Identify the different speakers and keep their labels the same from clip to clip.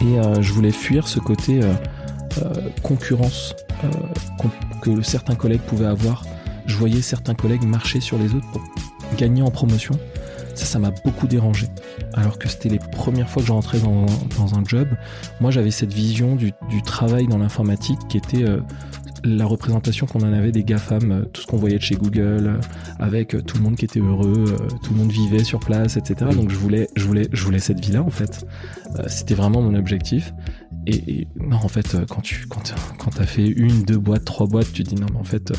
Speaker 1: Et euh, je voulais fuir ce côté euh, euh, concurrence que certains collègues pouvaient avoir. Je voyais certains collègues marcher sur les autres pour gagner en promotion. Ça, ça m'a beaucoup dérangé. Alors que c'était les premières fois que je rentrais dans, un job. Moi, j'avais cette vision du, travail dans l'informatique qui était la représentation qu'on en avait des GAFAM, euh, tout ce qu'on voyait de chez Google, euh, avec euh, tout le monde qui était heureux, tout le monde vivait sur place, etc. Donc je voulais, je voulais, je voulais cette vie-là en fait. C'était vraiment mon objectif. Et, et non, en fait, quand tu quand, quand t'as fait une, deux boîtes, trois boîtes, tu te dis non, mais en fait,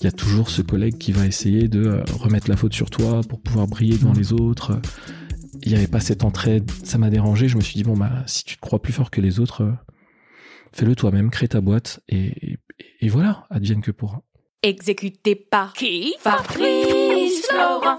Speaker 1: il y a toujours ce collègue qui va essayer de remettre la faute sur toi pour pouvoir briller devant les autres. Il n'y avait pas cette entraide, ça m'a dérangé. Je me suis dit bon bah si tu te crois plus fort que les autres, fais-le toi-même, crée ta boîte et, et, et voilà, advienne que pourra.
Speaker 2: Exécuté par qui? Fabrice Florent.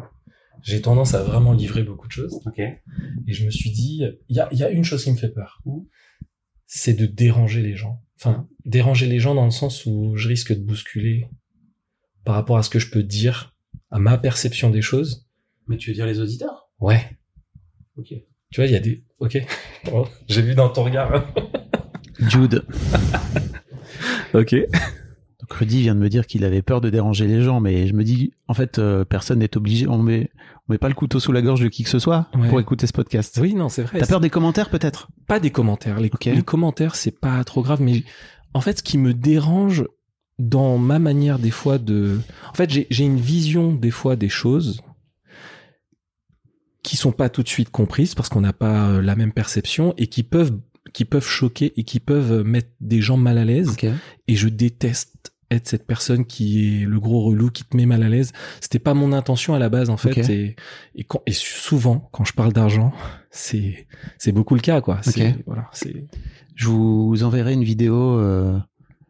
Speaker 1: j'ai tendance à vraiment livrer beaucoup de choses. Et je me suis dit, il y a, il y a une chose qui me fait peur, c'est de déranger les gens. Enfin, déranger les gens dans le sens où je risque de bousculer par rapport à ce que je peux dire, à ma perception des choses.
Speaker 3: Mais tu veux dire les auditeurs?
Speaker 1: Ouais.
Speaker 3: Ok.
Speaker 1: Tu vois, il y a des... Ok. Oh, J'ai vu dans ton regard.
Speaker 4: Jude.
Speaker 1: ok.
Speaker 4: Donc Rudy vient de me dire qu'il avait peur de déranger les gens, mais je me dis, en fait, euh, personne n'est obligé. On met, on met pas le couteau sous la gorge de qui que ce soit
Speaker 1: Ouais.
Speaker 4: pour écouter ce podcast.
Speaker 1: Oui, non, c'est vrai.
Speaker 4: T'as peur des commentaires peut-être?
Speaker 1: Pas des commentaires. Les,
Speaker 4: Ok.
Speaker 1: les commentaires, c'est pas trop grave, mais en fait, ce qui me dérange dans ma manière des fois de, en fait, j'ai j'ai une vision des fois des choses qui sont pas tout de suite comprises parce qu'on n'a pas euh, la même perception et qui peuvent qui peuvent choquer et qui peuvent mettre des gens mal à l'aise. Et je déteste être cette personne qui est le gros relou qui te met mal à l'aise. C'était pas mon intention à la base en fait. Et, et, quand, et souvent quand je parle d'argent, c'est c'est beaucoup le cas quoi. C'est voilà, c'est
Speaker 4: Je vous enverrai une vidéo. euh,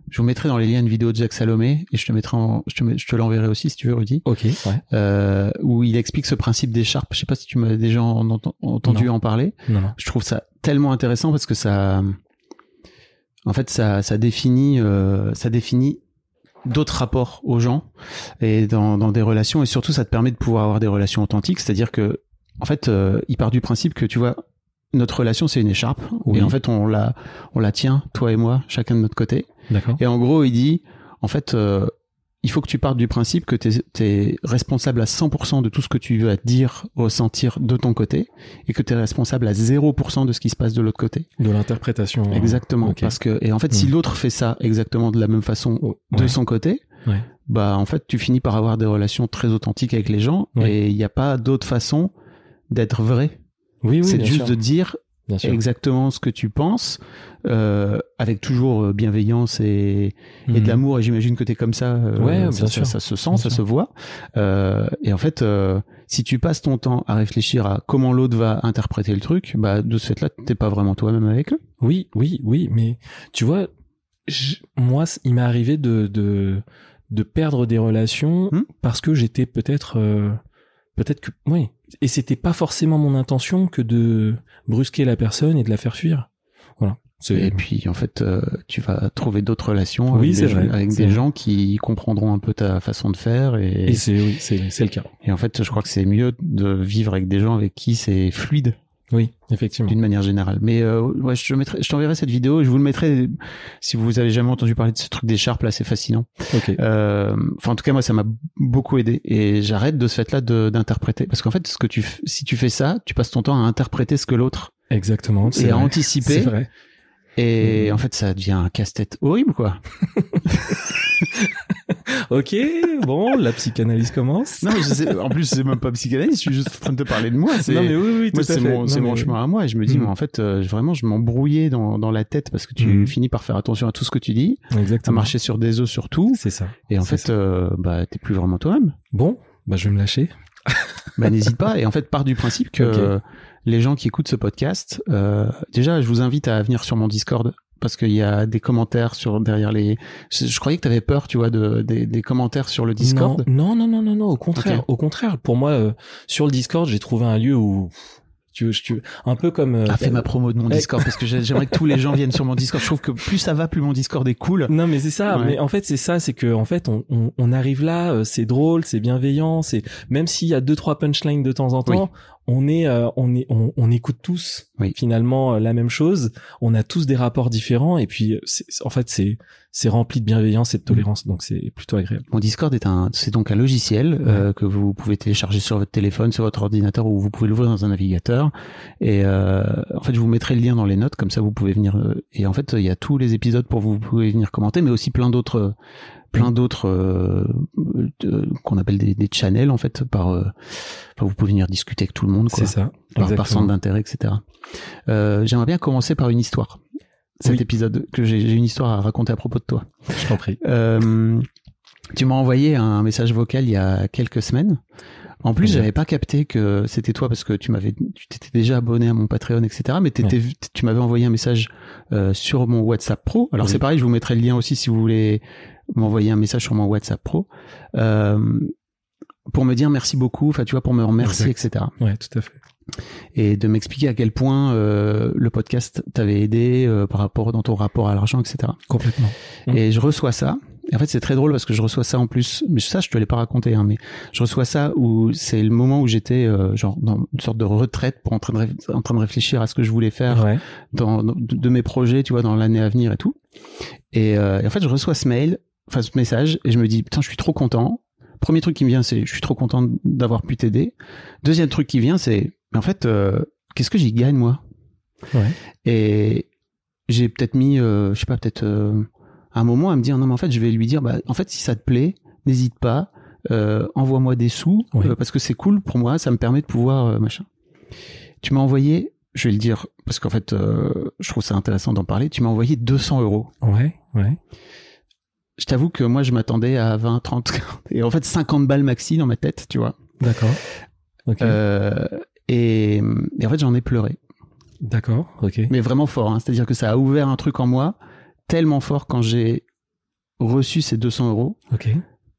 Speaker 4: je vous mettrai dans les liens une vidéo de Jack Salomé et je te mettrai, en, je te, je te l'enverrai aussi si tu veux, Rudy,
Speaker 1: ok. Ouais.
Speaker 4: euh, où il explique ce principe d'écharpe. Je sais pas si tu m'as déjà en- ent- entendu
Speaker 1: Non.
Speaker 4: en parler.
Speaker 1: Non non.
Speaker 4: Je trouve ça tellement intéressant parce que ça, en fait, ça, ça définit, euh, ça définit d'autres rapports aux gens et dans, dans des relations et surtout ça te permet de pouvoir avoir des relations authentiques. C'est-à-dire que, en fait, euh, il part du principe que tu vois, notre relation c'est une écharpe
Speaker 1: Oui.
Speaker 4: et en fait on la, on la tient toi et moi chacun de notre côté.
Speaker 1: D'accord.
Speaker 4: Et en gros, il dit, en fait, euh, il faut que tu partes du principe que tu es, responsable à 100% de tout ce que tu vas dire, ressentir de ton côté, et que tu es responsable à 0% de ce qui se passe de l'autre côté.
Speaker 1: De l'interprétation. euh,
Speaker 4: Exactement. Parce que, et en fait, si
Speaker 1: Mm.
Speaker 4: l'autre fait ça exactement de la même façon
Speaker 1: Oh,
Speaker 4: de
Speaker 1: ouais.
Speaker 4: son côté,
Speaker 1: Ouais.
Speaker 4: bah, en fait, tu finis par avoir des relations très authentiques avec les gens,
Speaker 1: Ouais.
Speaker 4: et il n'y a pas d'autre façon d'être vrai.
Speaker 1: Oui oui.
Speaker 4: C'est juste
Speaker 1: sûr.
Speaker 4: de dire
Speaker 1: Bien sûr.
Speaker 4: exactement ce que tu penses, euh, avec toujours euh, bienveillance et, et de
Speaker 1: Mhm.
Speaker 4: l'amour. Et j'imagine que tu es comme ça. euh,
Speaker 1: Ouais, bien
Speaker 4: ça,
Speaker 1: sûr.
Speaker 4: Ça, ça se sent,
Speaker 1: Bien
Speaker 4: ça
Speaker 1: sûr.
Speaker 4: se voit. Euh, et en fait, euh, si tu passes ton temps à réfléchir à comment l'autre va interpréter le truc, bah de ce fait-là, t'es pas vraiment toi-même avec eux.
Speaker 1: Oui, oui, oui, mais tu vois, je- moi, il m'est arrivé de, de, de perdre des relations
Speaker 4: Hmm?
Speaker 1: parce que j'étais peut-être, euh, peut-être que, oui, et c'était pas forcément mon intention que de brusquer la personne et de la faire fuir. Voilà.
Speaker 4: Et puis en fait, euh, tu vas trouver d'autres relations
Speaker 1: Oui,
Speaker 4: avec, des,
Speaker 1: vrai,
Speaker 4: gens- avec des gens qui comprendront un peu ta façon de faire. Et,
Speaker 1: Et c'est, oui, c'est, c'est le cas.
Speaker 4: et en fait, je crois que c'est mieux de vivre avec des gens avec qui c'est fluide
Speaker 1: Oui, effectivement.
Speaker 4: d'une manière générale. Mais euh, ouais, je, te mettrai, je t'enverrai cette vidéo et je vous le mettrai si vous avez jamais entendu parler de ce truc d'écharpe là, c'est fascinant.
Speaker 1: Ok.
Speaker 4: Euh, Enfin, en tout cas, moi, ça m'a beaucoup aidé et j'arrête de ce fait-là d'interpréter parce qu'en fait, ce que tu, si tu fais ça, tu passes ton temps à interpréter ce que l'autre
Speaker 1: Exactement. C'est
Speaker 4: et à
Speaker 1: vrai.
Speaker 4: anticiper.
Speaker 1: C'est vrai.
Speaker 4: Et
Speaker 1: Mhm.
Speaker 4: en fait, ça devient un casse-tête horrible, quoi.
Speaker 1: Ok, bon, la psychanalyse commence.
Speaker 4: Non, mais je sais, en plus, c'est même pas psychanalyse, je suis juste en train de te parler de moi. C'est,
Speaker 1: Non, mais oui, oui, tout
Speaker 4: moi,
Speaker 1: à
Speaker 4: c'est mon, c'est chemin à moi. Et je me dis, moi, en fait, euh, vraiment, je m'embrouillais dans, dans la tête parce que tu
Speaker 1: Mhm.
Speaker 4: finis par faire attention à tout ce que tu dis, à
Speaker 1: Exactement.
Speaker 4: marcher sur des œufs surtout.
Speaker 1: C'est ça.
Speaker 4: Et en fait, euh, bah, t'es plus vraiment toi-même.
Speaker 1: Bon, bah, je vais me lâcher.
Speaker 4: Bah, n'hésite pas. Et en fait, pars du principe que. les gens qui écoutent ce podcast, euh, déjà, je vous invite à venir sur mon Discord parce qu'il y a des commentaires sur derrière les. Je, je croyais que t'avais peur, tu vois, de, des, des commentaires sur le Discord.
Speaker 1: Non, non, non, non, non, au contraire, au contraire. Pour moi, euh, sur le Discord, j'ai trouvé un lieu où tu veux, tu veux- un peu comme. euh,
Speaker 4: Ah, fais ma promo de mon
Speaker 1: Eh.
Speaker 4: Discord parce que j'ai- j'aimerais que tous les gens viennent sur mon Discord. Je trouve que plus ça va, plus mon Discord est cool.
Speaker 1: Non, mais c'est ça.
Speaker 4: Ouais.
Speaker 1: Mais en fait, c'est ça, c'est que en fait, on, on, on arrive là, euh, c'est drôle, c'est bienveillant, c'est même s'il y a deux trois punchlines de temps en temps, on est, euh, on est, on, on écoute tous
Speaker 4: Oui.
Speaker 1: finalement euh, la même chose. On a tous des rapports différents et puis, euh, en fait, c'est c'est rempli de bienveillance et de tolérance, donc c'est plutôt agréable.
Speaker 4: Mon Discord est un, c'est donc un logiciel euh, que vous pouvez télécharger sur votre téléphone, sur votre ordinateur ou vous pouvez l'ouvrir dans un navigateur. Et euh, en fait, je vous mettrai le lien dans les notes, comme ça vous pouvez venir. euh, et en fait, il y a tous les épisodes pour vous, vous pouvez venir commenter, mais aussi plein d'autres, plein d'autres euh, euh, qu'on appelle des, des channels en fait. Par, euh, enfin, vous pouvez venir discuter avec tout le monde, quoi,
Speaker 1: ça.
Speaker 4: par, centre d'intérêt, etc. Euh, J'aimerais bien commencer par une histoire. Cet
Speaker 1: Oui.
Speaker 4: épisode que j'ai une histoire à raconter à propos de toi.
Speaker 1: Je t'en prie.
Speaker 4: Euh, tu m'as envoyé un message vocal il y a quelques semaines. En plus, j'avais pas capté que c'était toi parce que tu m'avais, tu t'étais déjà abonné à mon Patreon, etc. Mais t'étais, tu m'avais envoyé un message euh, sur mon WhatsApp Pro. Alors
Speaker 1: Oui.
Speaker 4: c'est pareil, je vous mettrai le lien aussi si vous voulez m'envoyer un message sur mon WhatsApp Pro euh, pour me dire merci beaucoup. Enfin, tu vois, pour me remercier, etc.
Speaker 1: Ouais, tout à fait.
Speaker 4: Et de m'expliquer à quel point euh, le podcast t'avait aidé euh, par rapport dans ton rapport à l'argent, etc.
Speaker 1: Complètement. Mm.
Speaker 4: Et je reçois ça. Et en fait, c'est très drôle parce que je reçois ça en plus. Mais ça, je te l'ai pas raconté, hein, mais je reçois ça où c'est le moment où j'étais euh, genre dans une sorte de retraite pour en train de, en train de réfléchir à ce que je voulais faire
Speaker 1: Ouais.
Speaker 4: dans, dans- de, de mes projets, tu vois, dans l'année à venir et tout. Et, euh, et en fait, je reçois ce mail, enfin ce message, et je me dis putain, je suis trop content. Premier truc qui me vient, c'est je suis trop content d'avoir pu t'aider. Deuxième truc qui vient, c'est mais en fait, euh, qu'est-ce que j'y gagne moi?
Speaker 1: Ouais.
Speaker 4: Et j'ai peut-être mis, euh, je sais pas, peut-être euh, un moment à me dire non mais en fait, je vais lui dire, bah en fait, si ça te plaît, n'hésite pas, euh, envoie-moi des sous parce que c'est cool pour moi, ça me permet de pouvoir machin. Tu m'as envoyé, je vais le dire parce qu'en fait, je trouve ça intéressant d'en parler. Tu m'as envoyé 200 euros.
Speaker 1: Ouais. Ouais.
Speaker 4: Je t'avoue que moi, je m'attendais à 20, 30, 40, et en fait 50 balles maxi dans ma tête, tu vois.
Speaker 1: D'accord.
Speaker 4: Euh, et, et en fait, j'en ai pleuré.
Speaker 1: D'accord. Ok.
Speaker 4: mais vraiment fort. hein. C'est-à-dire que ça a ouvert un truc en moi tellement fort quand j'ai reçu ces 200 euros
Speaker 1: Ok.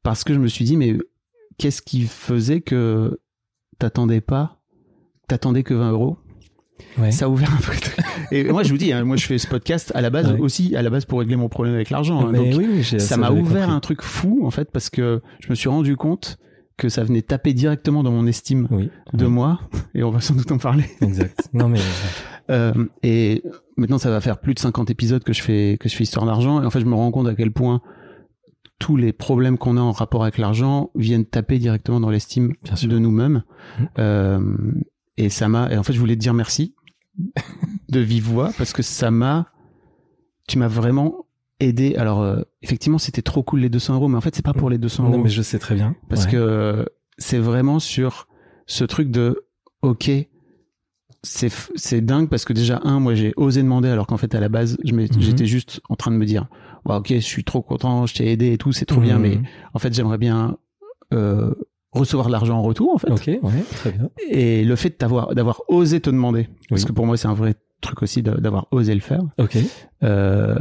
Speaker 4: parce que je me suis dit mais qu'est-ce qui faisait que t'attendais pas, t'attendais que 20 euros?
Speaker 1: Ouais.
Speaker 4: Ça a ouvert un truc. Et moi je vous dis, hein, moi je fais ce podcast à la base
Speaker 1: Ouais.
Speaker 4: aussi, à la base pour régler mon problème avec l'argent. hein. Donc,
Speaker 1: oui,
Speaker 4: ça m'a ouvert
Speaker 1: compris.
Speaker 4: un truc fou en fait parce que je me suis rendu compte que ça venait taper directement dans mon estime
Speaker 1: Oui.
Speaker 4: de
Speaker 1: oui,
Speaker 4: moi et on va sans doute en parler.
Speaker 1: Exact. Non mais
Speaker 4: Euh, et maintenant, ça va faire plus de 50 épisodes que je fais que je fais histoire d'argent. Et en fait, je me rends compte à quel point tous les problèmes qu'on a en rapport avec l'argent viennent taper directement dans l'estime de nous-mêmes.
Speaker 1: Mhm.
Speaker 4: Euh, et ça m'a. Et en fait, je voulais te dire merci de vive voix parce que ça m'a. Tu m'as vraiment aidé. Alors, euh, effectivement, c'était trop cool les 200 euros, mais en fait, c'est pas pour les 200 euros
Speaker 1: non mais je sais très bien.
Speaker 4: parce
Speaker 1: Ouais.
Speaker 4: que c'est vraiment sur ce truc de ok c'est dingue parce que déjà un moi j'ai osé demander alors qu'en fait à la base
Speaker 1: Mhm.
Speaker 4: j'étais juste en train de me dire ok je suis trop content je t'ai aidé et tout c'est trop bien
Speaker 1: Mhm.
Speaker 4: mais en fait j'aimerais bien euh, recevoir de l'argent en retour en fait
Speaker 1: Ok, ouais, très bien.
Speaker 4: et le fait de t'avoir d'avoir osé te demander parce
Speaker 1: Oui.
Speaker 4: que pour moi c'est un vrai truc aussi d'avoir osé le faire
Speaker 1: Ok.
Speaker 4: euh,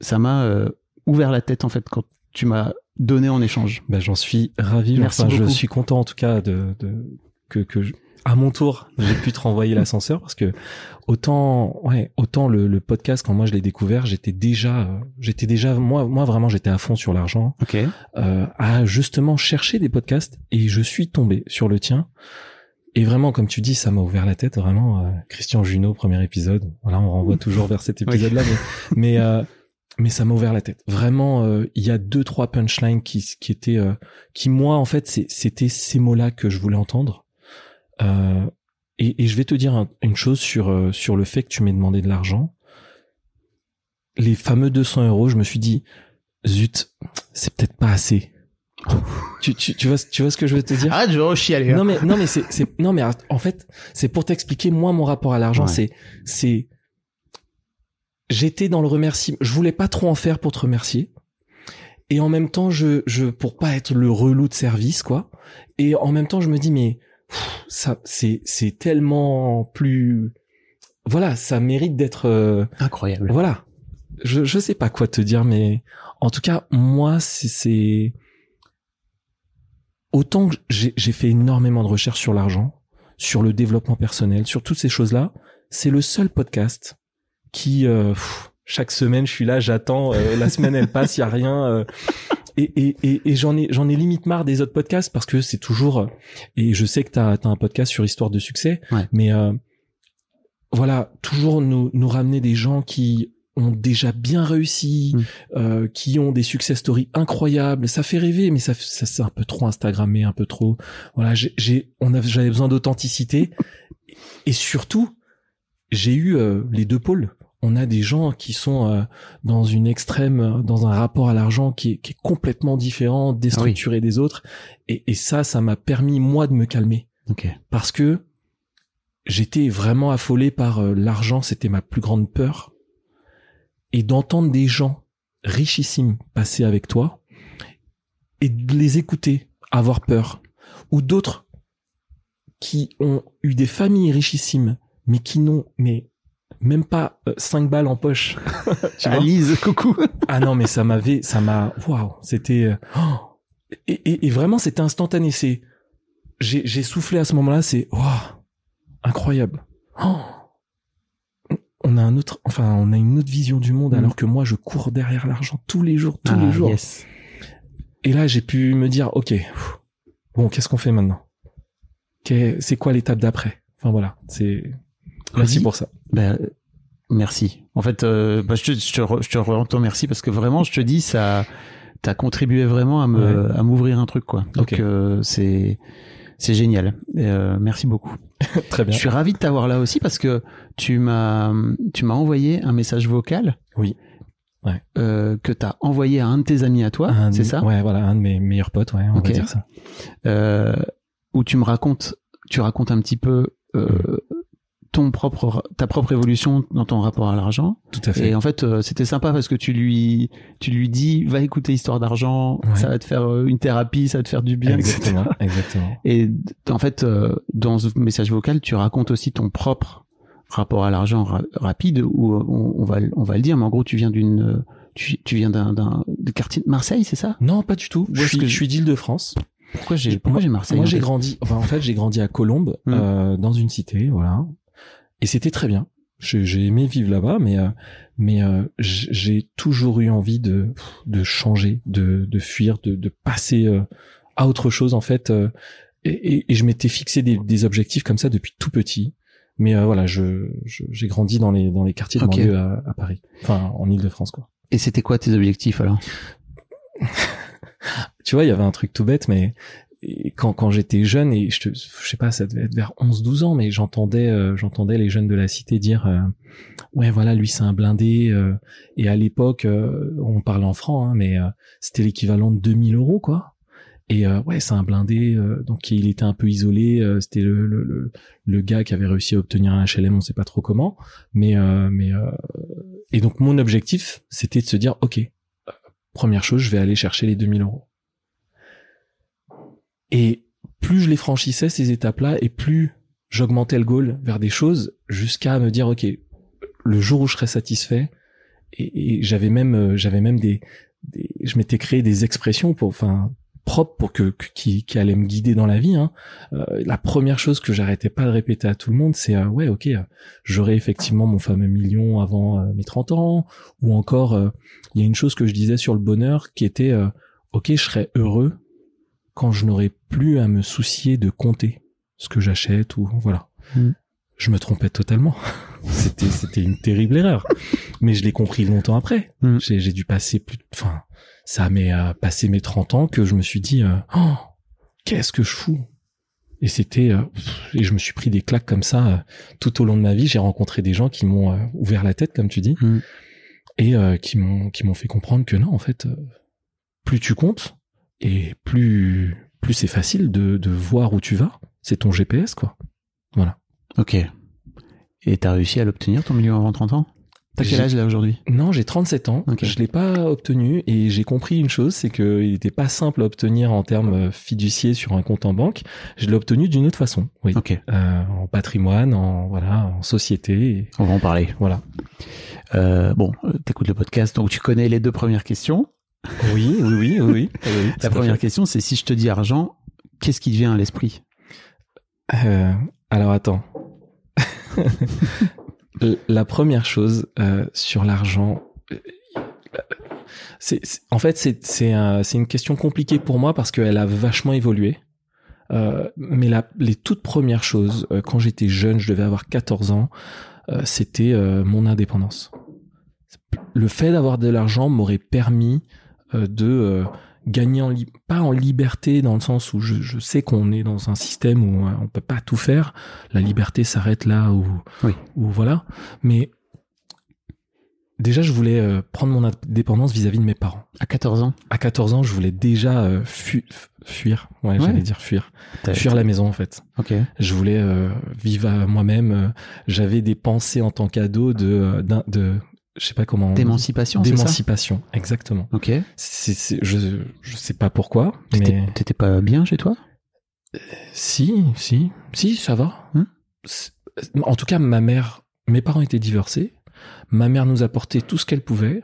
Speaker 4: ça m'a euh, ouvert la tête en fait quand tu m'as donné en échange
Speaker 1: Bah, j'en suis ravi.
Speaker 4: Merci
Speaker 1: Enfin, je suis content en tout cas de, de que que je- à mon tour j'ai pu te renvoyer l'ascenseur parce que autant ouais autant le, le podcast quand moi je l'ai découvert j'étais déjà euh, j'étais déjà moi moi vraiment j'étais à fond sur l'argent.
Speaker 4: Ok.
Speaker 1: Euh, à justement chercher des podcasts et je suis tombé sur le tien. Et vraiment comme tu dis ça m'a ouvert la tête vraiment euh, Christian Junot premier épisode. Voilà on renvoie toujours vers cet épisode là mais mais euh, mais ça m'a ouvert la tête. Vraiment euh, il y a deux trois punchlines qui qui étaient euh, qui moi en fait c'était ces mots là que je voulais entendre euh, et, et je vais te dire un- une chose sur euh, sur le fait que tu m'aies demandé de l'argent. Les fameux 200 euros je me suis dit zut c'est peut-être pas assez. Tu, tu, tu vois tu vois ce que je veux te dire?
Speaker 4: Arrête je vais rechialer hein.
Speaker 1: non mais non mais c'est c'est non mais en fait c'est pour t'expliquer moi mon rapport à l'argent
Speaker 4: Ouais.
Speaker 1: c'est c'est j'étais dans le remerciement. Je voulais pas trop en faire pour te remercier. Et en même temps je je pour pas être le relou de service quoi. Et en même temps je me dis mais ça c'est c'est tellement plus voilà ça mérite d'être euh,
Speaker 4: incroyable
Speaker 1: voilà. Je, je sais pas quoi te dire, mais en tout cas, moi, c'est- autant que j'ai j'ai fait énormément de recherches sur l'argent, sur le développement personnel, sur toutes ces choses-là. C'est le seul podcast qui euh, pff, chaque semaine, je suis là, j'attends. euh, la semaine, elle passe, il y a rien. Et et, et, et j'en ai j'en ai limite marre des autres podcasts parce que c'est toujours. euh, Et je sais que t'as as un podcast sur histoire de succès,
Speaker 4: Ouais.
Speaker 1: mais euh, voilà, toujours nous nous ramener des gens qui ont déjà bien réussi,
Speaker 4: Mm.
Speaker 1: euh, qui ont des success stories incroyables. Ça fait rêver, mais ça, ça c'est un peu trop Instagrammé, un peu trop. Voilà, j'ai, j'ai on avait, j'avais besoin d'authenticité et surtout, j'ai eu euh, les deux pôles. On a des gens qui sont euh, dans une extrême, euh, dans un rapport à l'argent qui est, qui est complètement différent, déstructuré des autres. Et, et ça, ça m'a permis moi de me calmer parce que j'étais vraiment affolé par euh, l'argent, c'était ma plus grande peur. Et d'entendre des gens richissimes passer avec toi et de les écouter avoir peur, ou d'autres qui ont eu des familles richissimes mais qui n'ont mais même pas 5 balles en poche. tu vois
Speaker 4: Alice coucou
Speaker 1: ah non, mais ça m'avait, ça m'a, waouh, c'était, euh, oh. et, et, et vraiment c'était instantané. C'est, j'ai, j'ai soufflé à ce moment-là. C'est, waouh, incroyable. Oh. On a un autre, enfin, on a une autre vision du monde
Speaker 4: Mm.
Speaker 1: alors que moi je cours derrière l'argent tous les jours, tous
Speaker 4: Ah,
Speaker 1: les jours.
Speaker 4: yes.
Speaker 1: Et là j'ai pu me dire, ok, pff, bon, qu'est-ce qu'on fait maintenant? C'est quoi l'étape d'après? Enfin voilà, c'est. Merci pour ça.
Speaker 4: Ben, merci. En fait, euh, bah, je te, je te, re- je te rends ton merci parce que vraiment, je te dis, ça, t'as contribué vraiment à me, à m'ouvrir un truc, quoi. Donc, euh, c'est, c'est génial. Et, euh, merci beaucoup.
Speaker 1: Très bien.
Speaker 4: Je suis ravi de t'avoir là aussi parce que tu m'as, tu m'as envoyé un message vocal.
Speaker 1: Oui. Ouais.
Speaker 4: Euh, que t'as envoyé à un de tes amis à toi,
Speaker 1: Un-
Speaker 4: c'est ça?
Speaker 1: Ouais, voilà, un de mes meilleurs potes, ouais, on va dire ça.
Speaker 4: euh, où tu me racontes, tu racontes un petit peu euh,
Speaker 1: Mm.
Speaker 4: Ton propre, ta propre évolution dans ton rapport à l'argent.
Speaker 1: Tout à fait.
Speaker 4: Et en fait, euh, c'était sympa parce que tu lui, tu lui dis, va écouter Histoire d'argent,
Speaker 1: Ouais.
Speaker 4: ça va te faire euh, une thérapie, ça va te faire du bien, etc.
Speaker 1: Exactement, exactement.
Speaker 4: Et en fait, euh, dans ce message vocal, tu racontes aussi ton propre rapport à l'argent ra- rapide, où euh, on, on va, on va le dire, mais en gros, tu viens d'une, tu, tu viens d'un, quartiers de Marseille, c'est ça?
Speaker 1: Non, pas du tout.
Speaker 4: Où
Speaker 1: Je suis, je suis d'Île-de-France.
Speaker 4: Pourquoi j'ai, pourquoi j'ai Marseille?
Speaker 1: Moi, j'ai grandi. Enfin, en fait, j'ai grandi à Colombes,
Speaker 4: Mm.
Speaker 1: euh, dans une cité, voilà. Et c'était très bien. J'ai aimé vivre là-bas, mais euh, mais euh, j'ai toujours eu envie de de changer, de de fuir, de de passer euh, à autre chose en fait. et, et- et je m'étais fixé des, des objectifs comme ça depuis tout petit. Mais euh, voilà, je j'ai grandi dans les dans les quartiers de
Speaker 4: Ok.
Speaker 1: banlieue à, à Paris, enfin en Île-de-France quoi.
Speaker 4: Et c'était quoi tes objectifs alors?
Speaker 1: Tu vois, il y avait un truc tout bête, mais et quand, quand j'étais jeune, et je, te, je sais pas, ça devait être vers 11-12 ans, mais j'entendais euh, j'entendais les jeunes de la cité dire euh, Ouais, voilà, lui, c'est un blindé. euh, et à l'époque, euh, on parlait en francs, hein, mais euh, c'était l'équivalent de 2000 euros, quoi. Et euh, ouais, c'est un blindé. donc il était un peu isolé. C'était le, le, le, le gars qui avait réussi à obtenir un HLM, on sait pas trop comment. Mais mais et donc mon objectif, c'était de se dire, ok, première chose, je vais aller chercher les 2000 euros. Et plus je les franchissais ces étapes-là, et plus j'augmentais le goal vers des choses, jusqu'à me dire, ok, le jour où je serai satisfait, et, j'avais même euh, j'avais même des, des je m'étais créé des expressions pour enfin propres pour que, qui, qui allaient me guider dans la vie hein. Euh, la première chose que j'arrêtais pas de répéter à tout le monde c'est euh, ouais ok euh, j'aurai effectivement mon fameux million avant euh, mes 30 ans ou encore euh, il y a une chose que je disais sur le bonheur qui était ok je serai heureux quand je n'aurai plus à me soucier de compter ce que j'achète ou voilà.
Speaker 4: Mm.
Speaker 1: je me trompais totalement. C'était c'était une terrible erreur. Mais je l'ai compris longtemps après.
Speaker 4: Mm.
Speaker 1: j'ai j'ai dû passer plus enfin ça m'est euh, passé mes 30 ans que je me suis dit euh, oh qu'est-ce que je fous? Et c'était euh, et je me suis pris des claques comme ça tout au long de ma vie. J'ai rencontré des gens qui m'ont ouvert la tête comme tu dis.
Speaker 4: Mm.
Speaker 1: et qui m'ont qui m'ont fait comprendre que non en fait plus tu comptes et plus plus c'est facile de de voir où tu vas c'est ton GPS quoi voilà
Speaker 4: Ok. Et t'as réussi à l'obtenir ton million avant 30 ans? T'as quel âge là aujourd'hui?
Speaker 1: Non, j'ai 37 ans.
Speaker 4: Ok.
Speaker 1: Je l'ai pas obtenu et j'ai compris une chose, c'est qu'il n'était pas simple à obtenir en termes euh, fiduciaires sur un compte en banque. Je l'ai obtenu d'une autre façon, oui,
Speaker 4: Ok.
Speaker 1: Euh, en patrimoine, en voilà, en société,
Speaker 4: On va en parler.
Speaker 1: voilà.
Speaker 4: Euh, bon, t'écoutes le podcast, donc tu connais les deux premières questions.
Speaker 1: Oui, oui, oui, oui.
Speaker 4: La première question, c'est si je te dis argent, qu'est-ce qui te vient à l'esprit?
Speaker 1: Euh, alors attends. La première chose euh, sur l'argent, euh, c'est en fait c'est c'est un- c'est une question compliquée pour moi parce qu'elle a vachement évolué. Euh, mais la, les toutes premières choses, euh, quand j'étais jeune, je devais avoir 14 ans, euh, c'était mon indépendance. Le fait d'avoir de l'argent m'aurait permis de euh, gagner en pas en liberté dans le sens où je, je sais qu'on est dans un système où euh, on peut pas tout faire. La liberté s'arrête là où,
Speaker 4: Oui.
Speaker 1: où voilà. Mais déjà, je voulais euh, prendre mon indépendance vis-à-vis de mes parents.
Speaker 4: À 14 ans?
Speaker 1: À 14 ans, je voulais déjà euh, fu- fuir. Ouais,
Speaker 4: Ouais.
Speaker 1: j'allais dire fuir. Fuir la maison en fait.
Speaker 4: Ok.
Speaker 1: Je voulais euh, vivre à moi-même. euh, J'avais des pensées en tant qu'ado de, euh, de, je sais pas comment.
Speaker 4: D'émancipation, c'est ça
Speaker 1: D'émancipation, exactement.
Speaker 4: Ok.
Speaker 1: C'est, c'est, je, je sais pas pourquoi,
Speaker 4: T'étais
Speaker 1: mais
Speaker 4: t'étais pas bien chez toi?
Speaker 1: Si, si, si, ça va. C'est- En tout cas, ma mère, mes parents étaient divorcés. Ma mère nous apportait tout ce qu'elle pouvait,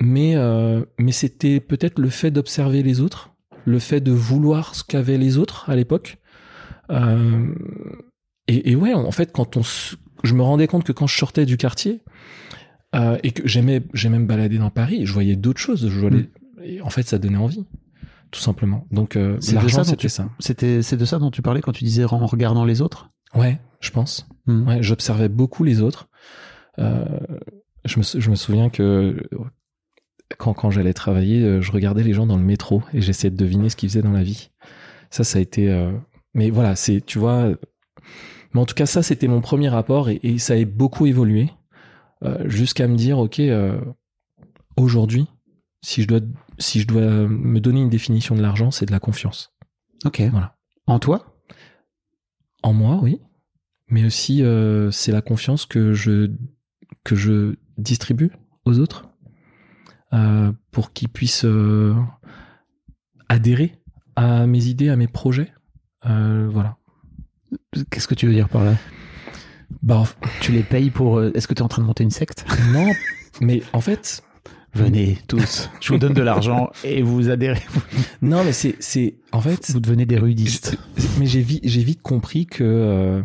Speaker 1: mais euh, mais c'était peut-être le fait d'observer les autres, le fait de vouloir ce qu'avaient les autres à l'époque. Euh, et, et ouais, en fait, quand on, je me rendais compte que quand je sortais du quartier euh, et que j'aimais, j'aimais me balader dans Paris, je voyais d'autres choses. Je voyais, et en fait, ça donnait envie, tout simplement. Donc euh, l'argent, c'était ça.
Speaker 4: C'était, c'est de ça dont tu parlais quand tu disais en regardant les autres?
Speaker 1: Ouais, je pense.
Speaker 4: Hmm.
Speaker 1: Ouais, j'observais beaucoup les autres. Euh, je, me, je me souviens que quand, quand j'allais travailler, je regardais les gens dans le métro et j'essayais de deviner ce qu'ils faisaient dans la vie. Ça, ça a été. Mais voilà, c'est, tu vois. Mais en tout cas, ça, c'était mon premier rapport et, et ça a beaucoup évolué jusqu'à me dire, ok, euh, aujourd'hui, si je dois, si je dois me donner une définition de l'argent, c'est de la confiance.
Speaker 4: Ok.
Speaker 1: Voilà.
Speaker 4: En toi?
Speaker 1: En moi, oui. Mais aussi, euh, c'est la confiance que je, que je distribue aux autres euh, pour qu'ils puissent euh, adhérer à mes idées, à mes projets. Euh, voilà.
Speaker 4: Qu'est-ce que tu veux dire par là?
Speaker 1: Bah,
Speaker 4: Tu les payes pour. euh, Est-ce que tu es en train de monter une secte?
Speaker 1: Non, mais en fait,
Speaker 4: Venez tous, je vous donne de l'argent et vous adhérez.
Speaker 1: non, mais c'est, c'est, en fait,
Speaker 4: Vous devenez des rudistes.
Speaker 1: mais j'ai vite, j'ai vite compris que, euh,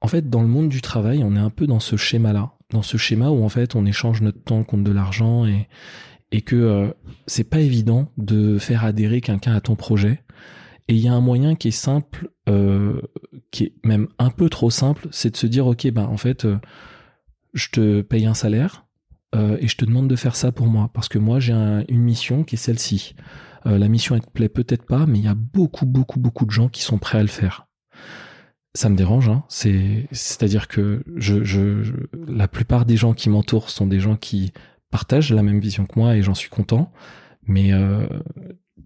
Speaker 1: en fait, dans le monde du travail, on est un peu dans ce schéma-là, dans ce schéma où en fait, on échange notre temps contre de l'argent et et que euh, c'est pas évident de faire adhérer quelqu'un à ton projet. Et il y a un moyen qui est simple, euh, qui est même un peu trop simple, c'est de se dire ok, ben en fait, euh, je te paye un salaire euh, et je te demande de faire ça pour moi parce que moi j'ai un- une mission qui est celle-ci. Euh, la mission elle te plaît peut-être pas, mais il y a beaucoup beaucoup beaucoup de gens qui sont prêts à le faire. Ça me dérange, hein. C'est c'est-à-dire que je, je, je- la plupart des gens qui m'entourent sont des gens qui partagent la même vision que moi et j'en suis content. Mais euh,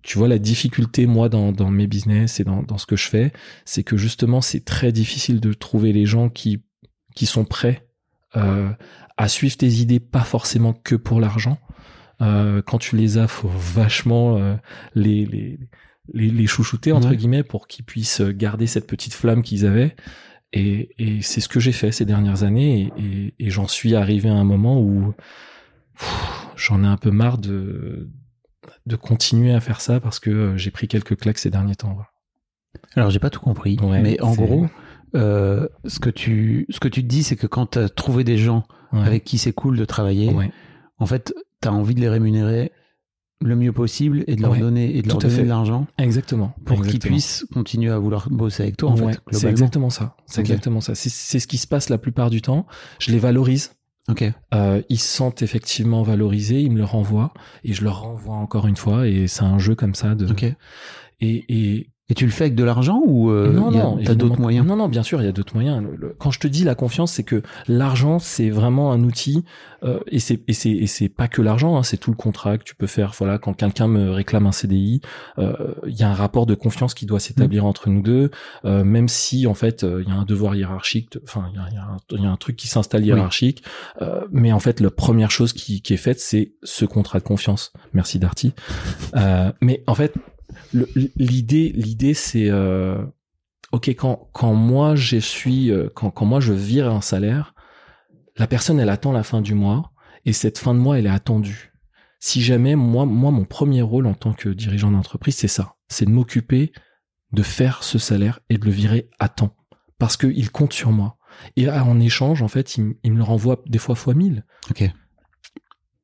Speaker 1: tu vois, la difficulté, moi, dans, dans mes business et dans, dans ce que je fais, c'est que justement, c'est très difficile de trouver les gens qui, qui sont prêts euh, à suivre tes idées, pas forcément que pour l'argent. Euh, quand tu les as, faut vachement euh, les, les, les, les chouchouter, entre
Speaker 4: Ouais.
Speaker 1: guillemets, pour qu'ils puissent garder cette petite flamme qu'ils avaient. Et, et c'est ce que j'ai fait ces dernières années. Et, et, et j'en suis arrivé à un moment où j'en ai un peu marre de, de continuer à faire ça parce que euh, j'ai pris quelques claques ces derniers temps.
Speaker 4: Alors, j'ai pas tout compris,
Speaker 1: Ouais,
Speaker 4: mais en gros, euh, ce que tu ce que tu te dis, c'est que quand tu as trouvé des gens
Speaker 1: Ouais.
Speaker 4: avec qui c'est cool de travailler,
Speaker 1: Ouais.
Speaker 4: en fait, tu as envie de les rémunérer le mieux possible et de leur donner et de leur
Speaker 1: tout
Speaker 4: donner
Speaker 1: fait.
Speaker 4: de l'argent
Speaker 1: Exactement.
Speaker 4: pour qu'ils puissent continuer à vouloir bosser avec toi en fait
Speaker 1: c'est exactement ça. C'est exactement ça. C'est ce qui se passe la plupart du temps. Je les valorise.
Speaker 4: OK.
Speaker 1: Euh, ils se sentent effectivement valorisés. Ils me le renvoient et je leur renvoie encore une fois. Et c'est un jeu comme ça de.
Speaker 4: OK.
Speaker 1: Et, et
Speaker 4: Et tu le fais avec de l'argent ou euh,
Speaker 1: non,
Speaker 4: il y a-
Speaker 1: non,
Speaker 4: t'as d'autres moyens?
Speaker 1: Non, non, bien sûr, il y a d'autres moyens. Le- le- quand je te dis la confiance, c'est que l'argent, c'est vraiment un outil, euh, et c'est et c'est et c'est pas que l'argent, hein, c'est tout le contrat que tu peux faire. Voilà, quand quelqu'un me réclame un CDI, euh, il y a un rapport de confiance qui doit s'établir entre nous deux, euh, même si en fait euh, il y a un devoir hiérarchique. Enfin, il y a, y un- il y a un truc qui s'installe hiérarchique, euh, mais en fait la première chose qui, qui est faite, c'est ce contrat de confiance. Merci Darty. Euh, mais en fait, l'idée l'idée c'est euh, ok quand quand moi je suis euh, quand quand moi je vire un salaire la personne elle attend la fin du mois et cette fin de mois elle est attendue. Si jamais moi moi mon premier rôle en tant que dirigeant d'entreprise c'est ça. C'est de m'occuper de faire ce salaire et de le virer à temps parce que il compte sur moi. Et en échange en fait il me le renvoie des fois fois mille.
Speaker 4: OK.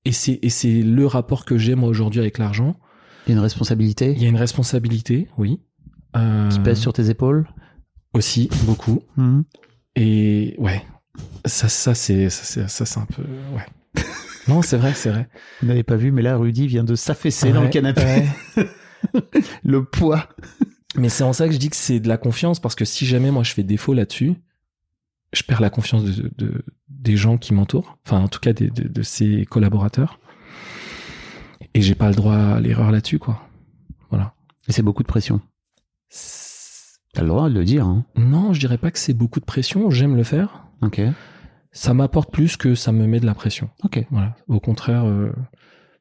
Speaker 1: et c'est et c'est le rapport que j'ai moi aujourd'hui avec l'argent
Speaker 4: Il y a une responsabilité
Speaker 1: il y a une responsabilité oui Euh,
Speaker 4: qui pèse sur tes épaules
Speaker 1: aussi beaucoup
Speaker 4: Mhm.
Speaker 1: Et ouais, ça, ça c'est, ça, c'est, ça, c'est un peu, ouais. non, c'est vrai, c'est vrai.
Speaker 4: Vous n'avez pas vu, mais là, Rudy vient de s'affaisser dans le canapé.
Speaker 1: ouais.
Speaker 4: le poids.
Speaker 1: Mais c'est en ça que je dis que c'est de la confiance parce que si jamais moi je fais défaut là-dessus, je perds la confiance de, de- des gens qui m'entourent, enfin en tout cas de, de ces collaborateurs. Et j'ai pas le droit à l'erreur là-dessus, quoi. Voilà.
Speaker 4: Et c'est beaucoup de pression. T'as le droit de le dire. Hein.
Speaker 1: Non, je dirais pas que c'est beaucoup de pression. J'aime le faire.
Speaker 4: Ok.
Speaker 1: Ça m'apporte plus que ça me met de la pression.
Speaker 4: Ok.
Speaker 1: Voilà. Au contraire, euh,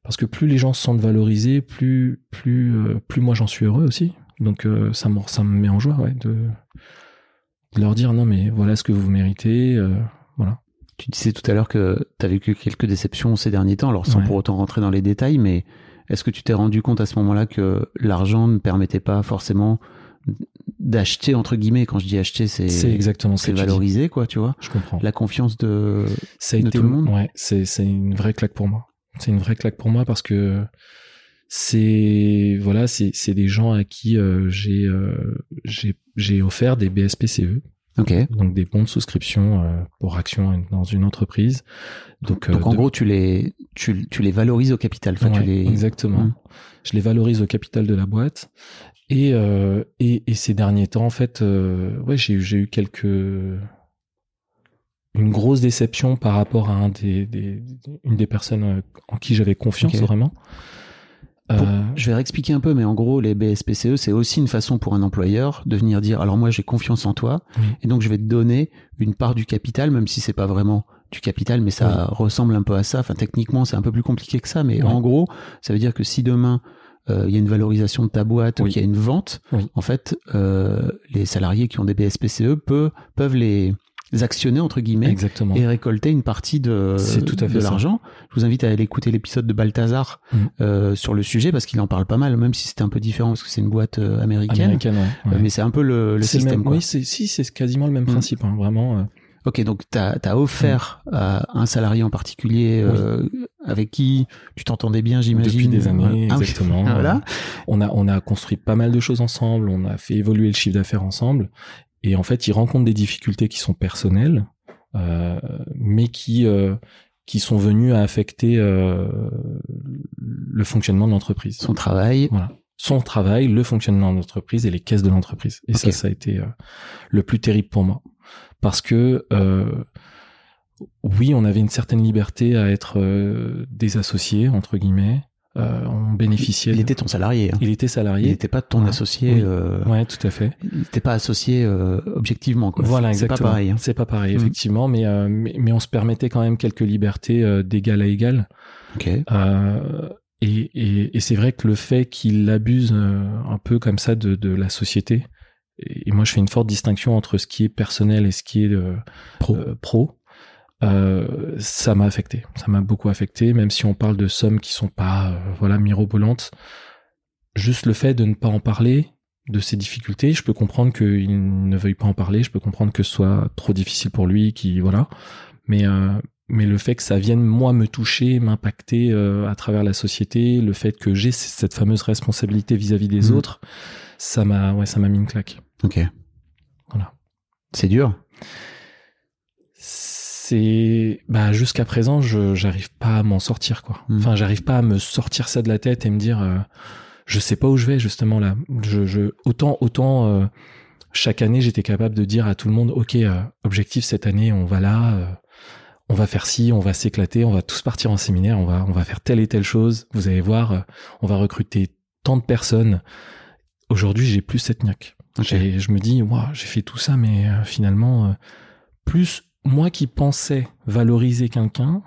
Speaker 1: parce que plus les gens se sentent valorisés, plus plus euh, plus moi j'en suis heureux aussi. Donc euh, ça me ça me met en joie, ouais, de, de leur dire non mais voilà ce que vous méritez.
Speaker 4: Tu disais tout à l'heure que tu as vécu quelques déceptions ces derniers temps, alors sans
Speaker 1: Ouais.
Speaker 4: pour autant rentrer dans les détails, mais est-ce que tu t'es rendu compte à ce moment-là que l'argent ne permettait pas forcément d'acheter, entre guillemets, quand je dis acheter, c'est
Speaker 1: C'est exactement ce
Speaker 4: c'est quoi, tu vois,
Speaker 1: Je comprends.
Speaker 4: la confiance de...
Speaker 1: ça a
Speaker 4: de
Speaker 1: été
Speaker 4: tout le monde?
Speaker 1: ouais, c'est c'est une vraie claque pour moi. C'est une vraie claque pour moi parce que c'est voilà, c'est c'est des gens à qui euh, j'ai euh, j'ai j'ai offert des BSPCE,
Speaker 4: Ok.
Speaker 1: donc des bons de souscription euh, pour action dans une entreprise. Donc, euh,
Speaker 4: Donc en
Speaker 1: de-
Speaker 4: gros, tu les, tu, tu les valorises au capital. Enfin,
Speaker 1: Ouais,
Speaker 4: tu les...
Speaker 1: Exactement.
Speaker 4: Mm.
Speaker 1: Je les valorise au capital de la boîte. Et, euh, et, et ces derniers temps, en fait, euh, ouais, j'ai, eu- j'ai eu quelques. Une grosse déception par rapport à un des, des- une des personnes en qui j'avais confiance vraiment.
Speaker 4: Pour-
Speaker 1: Euh,
Speaker 4: Je vais réexpliquer un peu, mais en gros, les BSPCE, c'est aussi une façon pour un employeur de venir dire, alors moi j'ai confiance en toi, et donc je vais te donner une part du capital, même si c'est pas vraiment du capital, mais ça ressemble un peu à ça. Enfin, techniquement, c'est un peu plus compliqué que ça, mais en gros, ça veut dire que si demain euh, il y a une valorisation de ta boîte ou qu'il y a une vente, en fait, euh, les salariés qui ont des BSPCE peuvent les actionner entre guillemets
Speaker 1: exactement.
Speaker 4: et récolter une partie de,
Speaker 1: C'est tout à fait
Speaker 4: de l'argent. Je vous invite à aller écouter l'épisode de Balthazar
Speaker 1: Mm.
Speaker 4: euh, sur le sujet parce qu'il en parle pas mal, même si c'était un peu différent parce que c'est une boîte euh, américaine.
Speaker 1: Américaine, ouais.
Speaker 4: Euh,
Speaker 1: ouais.
Speaker 4: mais c'est un peu le, le système.
Speaker 1: même,
Speaker 4: quoi.
Speaker 1: oui, c'est, si, c'est quasiment le même
Speaker 4: Mm.
Speaker 1: principe, hein, vraiment. euh,
Speaker 4: Ok, donc tu as, offert à un salarié en particulier euh, avec qui tu t'entendais bien, j'imagine.
Speaker 1: Depuis des années,
Speaker 4: Ah
Speaker 1: exactement.
Speaker 4: Voilà.
Speaker 1: On a, on a construit pas mal de choses ensemble, on a fait évoluer le chiffre d'affaires ensemble. Et en fait, il rencontre des difficultés qui sont personnelles, euh, mais qui, euh, qui sont venues à affecter euh, le fonctionnement de l'entreprise.
Speaker 4: Son travail.
Speaker 1: Voilà. Son travail, le fonctionnement de l'entreprise et les caisses de l'entreprise. Et ça, ça a été euh, le plus terrible pour moi. Parce que, euh, oui, on avait une certaine liberté à être euh, des associés, entre guillemets. Euh, on bénéficiait.
Speaker 4: Il
Speaker 1: de-
Speaker 4: était ton salarié. hein.
Speaker 1: il était
Speaker 4: Il
Speaker 1: salarié.
Speaker 4: n'était pas ton
Speaker 1: Ouais.
Speaker 4: associé.
Speaker 1: Oui.
Speaker 4: euh,
Speaker 1: Ouais, tout à fait.
Speaker 4: Il n'était pas associé euh, objectivement. Quoi.
Speaker 1: Voilà,
Speaker 4: C'est
Speaker 1: exactement.
Speaker 4: pas pareil. hein.
Speaker 1: C'est pas pareil, effectivement, mais, euh, mais mais on se permettait quand même quelques libertés d'égal à égal.
Speaker 4: Ok.
Speaker 1: Et et, et c'est vrai que le fait qu'il abuse un peu comme ça de, de la société, et, moi je fais une forte distinction entre ce qui est personnel et ce qui est
Speaker 4: Pro.
Speaker 1: pro. Euh, ça m'a affecté, ça m'a beaucoup affecté, même si on parle de sommes qui sont pas euh, voilà mirobolantes. Juste le fait de ne pas en parler de ses difficultés, je peux comprendre qu'il ne veuille pas en parler, je peux comprendre que ce soit trop difficile pour lui, qui voilà, mais euh, mais le fait que ça vienne moi me toucher, m'impacter euh, à travers la société, le fait que j'ai cette fameuse responsabilité vis-à-vis des
Speaker 4: Mhm.
Speaker 1: autres, ça m'a ouais ça m'a mis une claque.
Speaker 4: Ok.
Speaker 1: Voilà.
Speaker 4: C'est dur?
Speaker 1: C'est bah jusqu'à présent je j'arrive pas à m'en sortir quoi.
Speaker 4: Mhm.
Speaker 1: enfin j'arrive pas à me sortir ça de la tête et me dire euh, je sais pas où je vais justement là. Je, je autant autant euh, chaque année j'étais capable de dire à tout le monde ok euh, objectif cette année on va là euh, on va faire ci on va s'éclater on va tous partir en séminaire on va on va faire telle et telle chose. Vous allez voir on va recruter tant de personnes. Aujourd'hui j'ai plus cette niaque je me dis, Ouah, j'ai fait tout ça, mais finalement, plus moi qui pensais valoriser quelqu'un,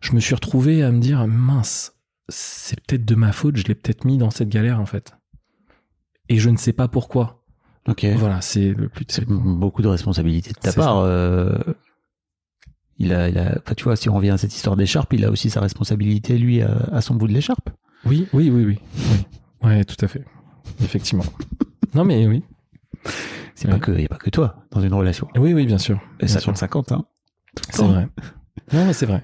Speaker 1: je me suis retrouvé à me dire, mince, c'est peut-être de ma faute, je l'ai peut-être mis dans cette galère en fait. Et je ne sais pas pourquoi.
Speaker 4: Ok.
Speaker 1: Voilà, c'est le plus
Speaker 4: C'est beaucoup de responsabilité de ta part. euh, il a, il a, tu vois, si on revient à cette histoire d'écharpe, il a aussi sa responsabilité lui à, à son bout de l'écharpe.
Speaker 1: Oui, oui, oui, oui, oui. Ouais, tout à fait. Effectivement. non, mais oui.
Speaker 4: C'est
Speaker 1: Ouais.
Speaker 4: pas que, il y a pas que toi dans une relation.
Speaker 1: Oui, oui, bien sûr.
Speaker 4: Et
Speaker 1: Bien sûr.
Speaker 4: 50-50, hein.
Speaker 1: C'est vrai. Non, mais c'est vrai.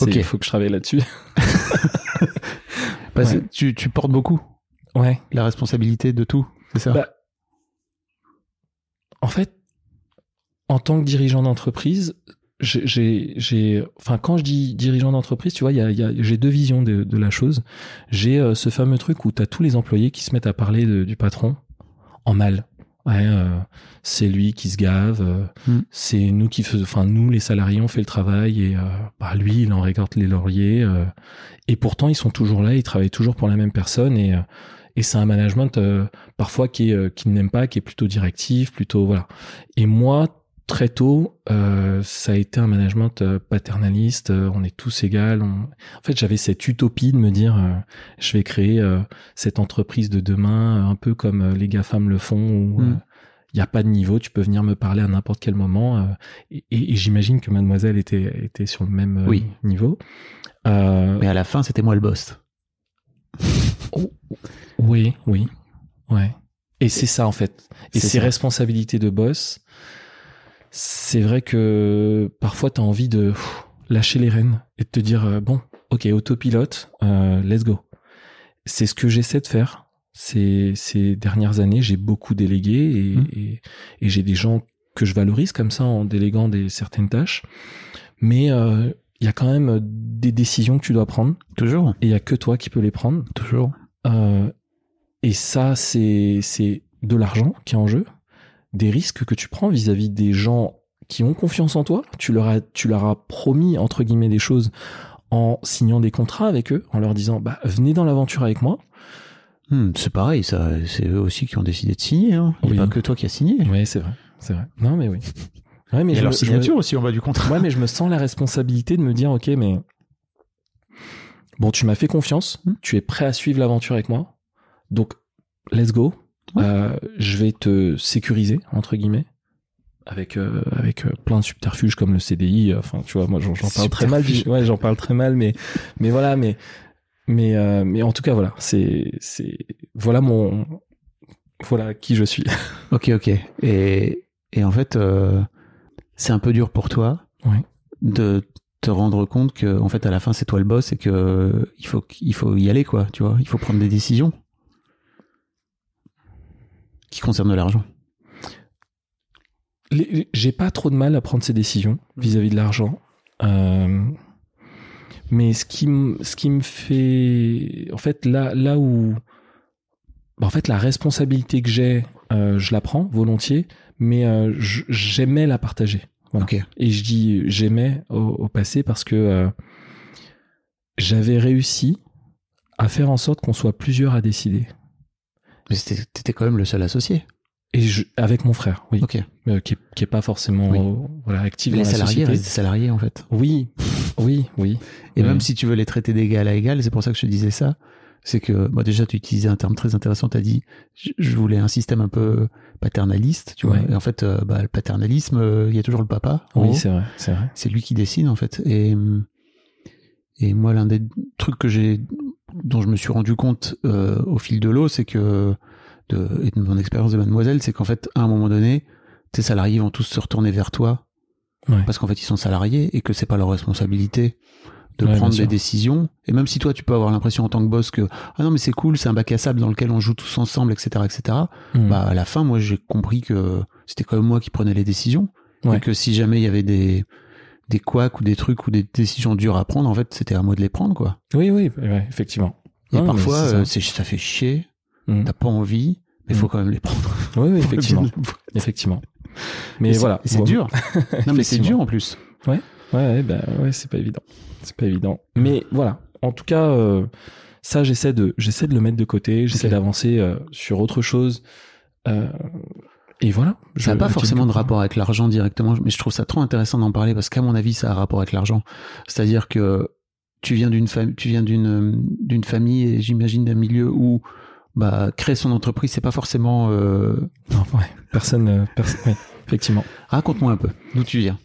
Speaker 4: Ok.
Speaker 1: Il faut que je travaille là-dessus.
Speaker 4: Parce que
Speaker 1: Ouais.
Speaker 4: tu, tu portes beaucoup
Speaker 1: Ouais.
Speaker 4: la responsabilité de tout, c'est ça?
Speaker 1: Bah, en fait, en tant que dirigeant d'entreprise, j'ai- enfin, quand je dis dirigeant d'entreprise, tu vois, il y a, y a- j'ai deux visions de, de la chose. J'ai euh, ce fameux truc où tu as tous les employés qui se mettent à parler de- du patron en mal. Ouais, euh, c'est lui qui se gave, euh,
Speaker 4: Mm.
Speaker 1: c'est nous qui faisons, enfin nous les salariés on fait le travail et euh, bah lui il en récolte les lauriers euh, et pourtant ils sont toujours là, ils travaillent toujours pour la même personne et et c'est un management euh, parfois qui est euh, qui n'aime pas, qui est plutôt directif, plutôt voilà. Et moi très tôt, euh, ça a été un management euh, paternaliste. euh, on est tous égaux. on- En fait, j'avais cette utopie de me dire, euh, je vais créer euh, cette entreprise de demain, un peu comme les GAFAM le font, où
Speaker 4: Mm.
Speaker 1: il n'y a pas de niveau, tu peux venir me parler à n'importe quel moment. et et- et j'imagine que Mademoiselle était était sur le même
Speaker 4: Oui.
Speaker 1: niveau.
Speaker 4: Mais à la fin, c'était moi le boss.
Speaker 1: Oui, oui, ouais. Et c'est ça en fait. Et ces responsabilités de boss, c'est vrai que parfois tu as envie de pff, lâcher les rênes et de te dire euh, bon, ok, autopilote, euh, let's go. C'est ce que j'essaie de faire. Ces, ces dernières années, j'ai beaucoup délégué et,
Speaker 4: Mhm.
Speaker 1: et, et j'ai des gens que je valorise comme ça en déléguant des certaines tâches. Mais euh, il y a quand même des décisions que tu dois prendre
Speaker 4: Toujours.
Speaker 1: et il y a que toi qui peux les prendre.
Speaker 4: Toujours.
Speaker 1: Euh, et ça, c'est c'est de l'argent qui est en jeu, des risques que tu prends vis-à-vis des gens qui ont confiance en toi. Tu leur as, tu leur as promis entre guillemets des choses en signant des contrats avec eux, en leur disant bah venez dans l'aventure avec moi.
Speaker 4: Hmm, c'est pareil, ça. C'est eux aussi qui ont décidé de signer. Hein. Il n'y a
Speaker 1: Oui.
Speaker 4: pas que toi qui as signé.
Speaker 1: Oui, c'est vrai, c'est vrai. Non mais oui. Ouais, mais
Speaker 4: Et
Speaker 1: je
Speaker 4: leur
Speaker 1: me- je me-
Speaker 4: signature aussi en bas du contrat.
Speaker 1: Ouais, mais je me sens la responsabilité de me dire, ok, mais bon, tu m'as fait confiance,
Speaker 4: Hmm.
Speaker 1: tu es prêt à suivre l'aventure avec moi, donc let's go.
Speaker 4: Ouais.
Speaker 1: Euh, je vais te sécuriser entre guillemets avec euh, avec euh, plein de subterfuges comme le CDI. euh, Enfin, tu vois, moi j'en parle très mal. Ouais, j'en parle très mal, mais mais voilà, mais mais euh, mais en tout cas voilà, c'est c'est voilà mon voilà qui je suis.
Speaker 4: Ok, ok. Et, et en fait, euh, c'est un peu dur pour toi
Speaker 1: Ouais.
Speaker 4: de te rendre compte que, en fait, à la fin, c'est toi le boss et que euh, il faut, il faut y aller, quoi. Tu vois, il faut prendre des décisions qui concernent l'argent.
Speaker 1: Les- J'ai pas trop de mal à prendre ces décisions vis-à-vis de l'argent. Euh, mais ce qui, me- ce qui me fait. En fait, là, là où. bah, en fait, la responsabilité que j'ai, euh, je la prends volontiers, mais euh, j'aimais la partager. Voilà. Et je dis j'aimais au, au passé parce que j'avais réussi à faire en sorte qu'on soit plusieurs à décider.
Speaker 4: Mais t'étais quand même le seul associé.
Speaker 1: Et je, avec mon frère, oui,
Speaker 4: Ok.
Speaker 1: euh, qui, est, qui est pas forcément
Speaker 4: Oui.
Speaker 1: euh, voilà actif
Speaker 4: Les
Speaker 1: dans la
Speaker 4: salariés
Speaker 1: société.
Speaker 4: salariés en fait.
Speaker 1: Oui, oui, oui.
Speaker 4: Et
Speaker 1: Oui.
Speaker 4: même si tu veux les traiter d'égal à égal, c'est pour ça que je te disais ça, c'est que moi déjà tu utilisais un terme très intéressant, tu as dit je, voulais un système un peu paternaliste, tu vois. Et en fait, euh, bah, le paternalisme, euh, il y a toujours le papa.
Speaker 1: Oui, c'est vrai, c'est vrai.
Speaker 4: c'est lui qui décide en fait. Et, et moi, l'un des trucs que j'ai, dont je me suis rendu compte euh, au fil de l'eau, c'est que, de, et de mon expérience de mademoiselle, c'est qu'en fait, à un moment donné, tes salariés vont tous se retourner vers toi
Speaker 1: Ouais.
Speaker 4: parce qu'en fait, ils sont salariés et que c'est pas leur responsabilité de
Speaker 1: Ouais,
Speaker 4: prendre des décisions. Et même si toi, tu peux avoir l'impression en tant que boss que ah non mais c'est cool, c'est un bac à sable dans lequel on joue tous ensemble, etc., etc.
Speaker 1: Hmm.
Speaker 4: Bah à la fin, moi, j'ai compris que c'était quand même moi qui prenais les décisions
Speaker 1: Ouais.
Speaker 4: et que si jamais il y avait des des couacs ou des trucs ou des décisions dures à prendre, en fait, c'était à moi de les prendre, quoi.
Speaker 1: Oui, oui, ouais, effectivement.
Speaker 4: Et parfois,
Speaker 1: c'est ça.
Speaker 4: euh, ça fait chier,
Speaker 1: Hmm.
Speaker 4: t'as pas envie, mais il faut
Speaker 1: Mm.
Speaker 4: quand même les prendre.
Speaker 1: Oui, oui, effectivement, effectivement. Mais voilà,
Speaker 4: c'est dur. non, mais c'est dur en plus.
Speaker 1: Ouais, ouais, bah, ouais, c'est pas évident. C'est pas évident. Mais voilà. En tout cas, euh, ça, j'essaie de, j'essaie de le mettre de côté. J'essaie d'avancer euh, sur autre chose. Euh, et voilà.
Speaker 4: Ça n'a pas forcément de rapport avec l'argent directement, mais je trouve ça trop intéressant d'en parler parce qu'à mon avis, ça a un rapport avec l'argent. C'est-à-dire que tu viens d'une famille, tu viens d'une d'une famille et j'imagine d'un milieu où bah créer son entreprise, c'est pas forcément. euh,
Speaker 1: Non, ouais. Personne, euh, personne. ouais, effectivement.
Speaker 4: Raconte-moi un peu d'où tu viens.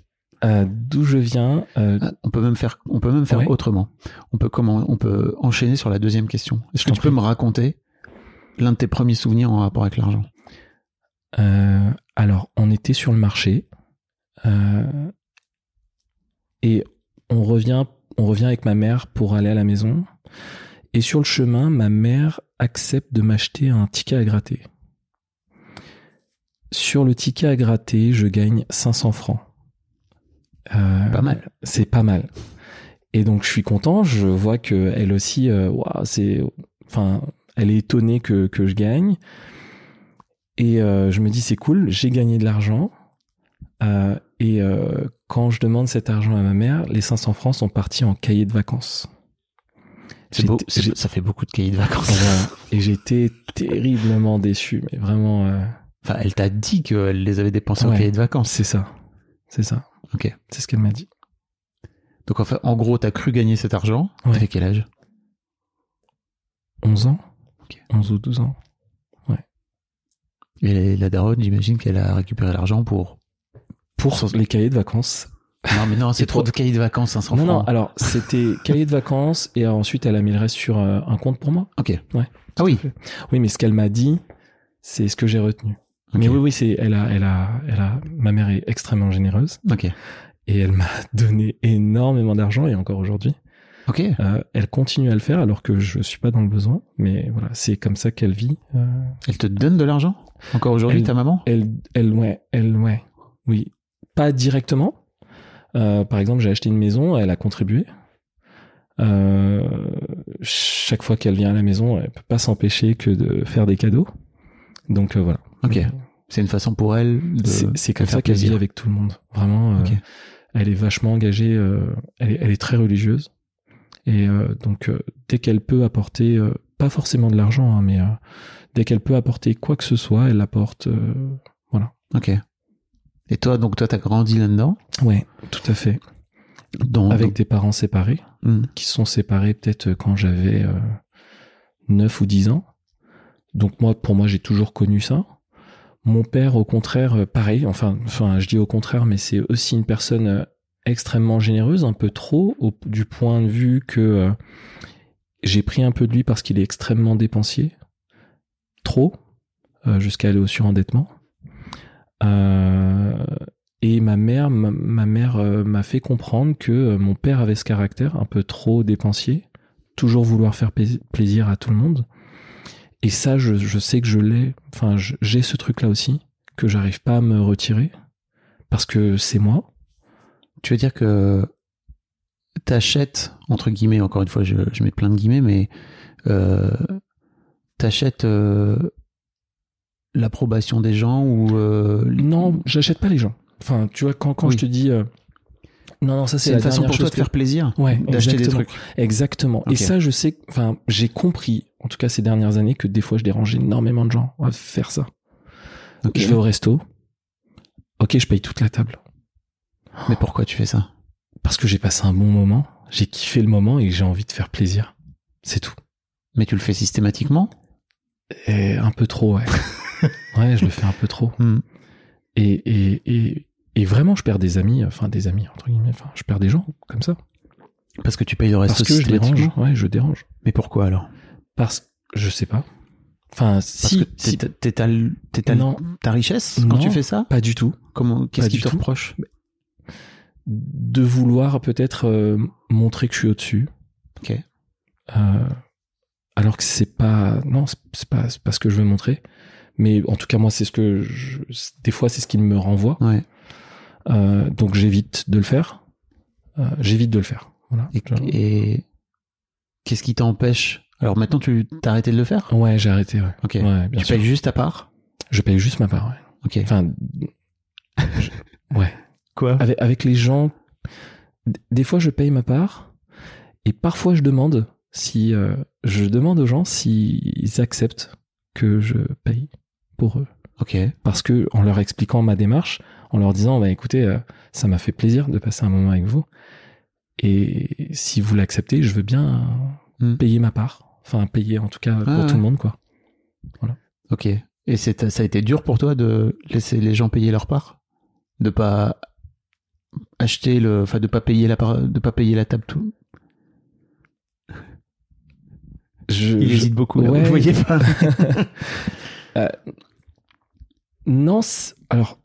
Speaker 1: Euh, D'où je viens. euh,
Speaker 4: Ah, On peut même faire, on peut même faire
Speaker 1: Ouais.
Speaker 4: autrement. On peut comment, on peut enchaîner sur la deuxième question. Est-ce que tu peux me raconter l'un de tes premiers souvenirs en rapport avec l'argent?
Speaker 1: Euh, alors, on était sur le marché euh, et on revient, on revient avec ma mère pour aller à la maison. Et sur le chemin, ma mère accepte de m'acheter un ticket à gratter. Sur le ticket à gratter, je gagne 500 francs. Euh,
Speaker 4: Pas mal.
Speaker 1: C'est pas mal. Et donc, je suis content. Je vois que elle aussi, euh, ouah, c'est, enfin, elle est étonnée que, que je gagne. Et euh, je me dis, c'est cool, j'ai gagné de l'argent. Euh, et euh, quand je demande cet argent à ma mère, les 500 francs sont partis en cahier de vacances.
Speaker 4: Beau, ça fait beaucoup de cahiers de vacances.
Speaker 1: Et j'étais terriblement déçu, mais vraiment,
Speaker 4: Enfin, elle t'a dit qu'elle les avait dépensés en
Speaker 1: Ouais.
Speaker 4: cahiers de vacances.
Speaker 1: c'est ça. C'est ça.
Speaker 4: Ok.
Speaker 1: C'est ce qu'elle m'a dit.
Speaker 4: Donc en fait, en gros, t'as cru gagner cet argent.
Speaker 1: Ouais.
Speaker 4: T'avais quel âge?
Speaker 1: 11 ans
Speaker 4: Ok.
Speaker 1: 11 ou 12 ans.
Speaker 4: Et la daronne, j'imagine qu'elle a récupéré l'argent pour.
Speaker 1: Pour les cahiers de vacances.
Speaker 4: Non, mais non, c'est trop
Speaker 1: pour-
Speaker 4: de cahiers de vacances, 500
Speaker 1: non, non,
Speaker 4: francs.
Speaker 1: alors c'était cahier de vacances et ensuite elle a mis le reste sur euh, un compte pour moi.
Speaker 4: Ok.
Speaker 1: Ouais.
Speaker 4: Ah oui.
Speaker 1: Oui, mais ce qu'elle m'a dit, c'est ce que j'ai retenu. Mais oui, oui, c'est, elle a, elle a, elle a, ma mère est extrêmement généreuse
Speaker 4: Ok.
Speaker 1: et elle m'a donné énormément d'argent et encore aujourd'hui,
Speaker 4: Ok.
Speaker 1: euh, elle continue à le faire alors que je suis pas dans le besoin. Mais voilà, c'est comme ça qu'elle vit. euh,
Speaker 4: Elle te donne de l'argent? Encore aujourd'hui, ta maman?
Speaker 1: elle, elle, ouais, elle, ouais, oui, pas directement. Euh, par exemple, j'ai acheté une maison, elle a contribué. Euh, chaque fois qu'elle vient à la maison, elle peut pas s'empêcher que de faire des cadeaux. Donc euh, voilà.
Speaker 4: Ok. C'est une façon pour elle de.
Speaker 1: C'est comme ça qu'elle vit avec tout le monde. Vraiment, elle est vachement engagée. elle, est, elle est très religieuse. Et donc, dès qu'elle peut apporter, pas forcément de l'argent, hein, mais dès qu'elle peut apporter quoi que ce soit, elle l'apporte. euh,
Speaker 4: Ok. Et toi, donc toi, t'as grandi là-dedans?
Speaker 1: Ouais, tout à fait. Avec des parents séparés,
Speaker 4: Hmm.
Speaker 1: qui sont séparés peut-être quand j'avais euh, 9 ou 10 ans. Donc moi, pour moi, j'ai toujours connu ça. Mon père, au contraire, euh, pareil. Enfin, enfin, je dis au contraire, mais c'est aussi une personne euh, extrêmement généreuse, un peu trop, au- du point de vue que euh, j'ai pris un peu de lui parce qu'il est extrêmement dépensier, trop, euh, jusqu'à aller au surendettement. Euh, et ma mère, ma, mère euh, m'a fait comprendre que mon père avait ce caractère un peu trop dépensier, toujours vouloir faire plaisir à tout le monde. Et ça, je, je sais que je l'ai. Enfin, j'ai ce truc-là aussi que j'arrive pas à me retirer parce que c'est moi.
Speaker 4: tu veux dire que t'achètes entre guillemets, encore une fois, je, mets plein de guillemets, mais t'achètes euh, l'approbation des gens ou euh,
Speaker 1: Non, j'achète pas les gens. Enfin, tu vois, quand, quand
Speaker 4: Oui.
Speaker 1: je te dis, euh, Non, non, ça c'est la
Speaker 4: une façon pour toi de faire plaisir
Speaker 1: que- Ouais,
Speaker 4: D'acheter des trucs
Speaker 1: Exactement. Et ça, je sais, enfin, j'ai compris, en tout cas ces dernières années, que des fois je dérange énormément de gens à faire ça. Je vais au resto. Ok, je paye toute la table.
Speaker 4: Mais pourquoi tu fais ça?
Speaker 1: Parce que j'ai passé un bon moment, j'ai kiffé le moment et que j'ai envie de faire plaisir. C'est tout.
Speaker 4: Mais tu le fais systématiquement?
Speaker 1: Et un peu trop, ouais. ouais, je le fais un peu trop.
Speaker 4: Hmm.
Speaker 1: Et, et, et, et vraiment, je perds des amis, enfin des amis, entre guillemets, enfin, je perds des gens comme ça.
Speaker 4: Parce que tu payes le resto
Speaker 1: Parce que je dérange. Ouais, je dérange.
Speaker 4: Mais pourquoi alors?
Speaker 1: Parce je sais pas. Enfin,
Speaker 4: Parce
Speaker 1: si,
Speaker 4: que
Speaker 1: si-
Speaker 4: t'étales
Speaker 1: Non.
Speaker 4: ta richesse quand tu fais ça?
Speaker 1: pas du tout.
Speaker 4: Comment Qu'est-ce qui te
Speaker 1: tout.
Speaker 4: reproche?
Speaker 1: De vouloir peut-être euh, montrer que je suis au-dessus.
Speaker 4: Ok.
Speaker 1: Euh, alors que c'est pas, non, c'est pas, pas ce que je veux montrer. Mais en tout cas, moi, c'est ce que je, des fois, c'est ce qui me renvoie.
Speaker 4: Ouais.
Speaker 1: Euh, donc j'évite de le faire. Euh, j'évite de le faire. Voilà.
Speaker 4: Et, qu'est-ce qui t'empêche? Alors maintenant, tu t'as arrêté de le faire?
Speaker 1: Ouais, j'ai arrêté. Ouais.
Speaker 4: Ok.
Speaker 1: Ouais, bien
Speaker 4: tu
Speaker 1: sûr.
Speaker 4: payes juste à part?
Speaker 1: Je paye juste ma part. Ouais.
Speaker 4: Ok.
Speaker 1: Enfin, je- ouais.
Speaker 4: Quoi?
Speaker 1: Avec, avec les gens, des fois je paye ma part et parfois je demande si euh, je demande aux gens s'ils acceptent que je paye pour eux.
Speaker 4: Ok.
Speaker 1: Parce que en leur expliquant ma démarche, en leur disant bah écoutez, euh, ça m'a fait plaisir de passer un moment avec vous et si vous l'acceptez, je veux bien
Speaker 4: Hmm.
Speaker 1: payer ma part. Enfin payer en tout cas pour
Speaker 4: Ah,
Speaker 1: tout
Speaker 4: ouais.
Speaker 1: le monde quoi.
Speaker 4: Ok. Et ça a été dur pour toi de laisser les gens payer leur part, de pas acheter le, enfin de pas payer la part, de pas payer la table tout.
Speaker 1: Je,
Speaker 4: Il
Speaker 1: je-
Speaker 4: hésite beaucoup. là,
Speaker 1: Ouais.
Speaker 4: Vous voyez pas
Speaker 1: Non, c'est- alors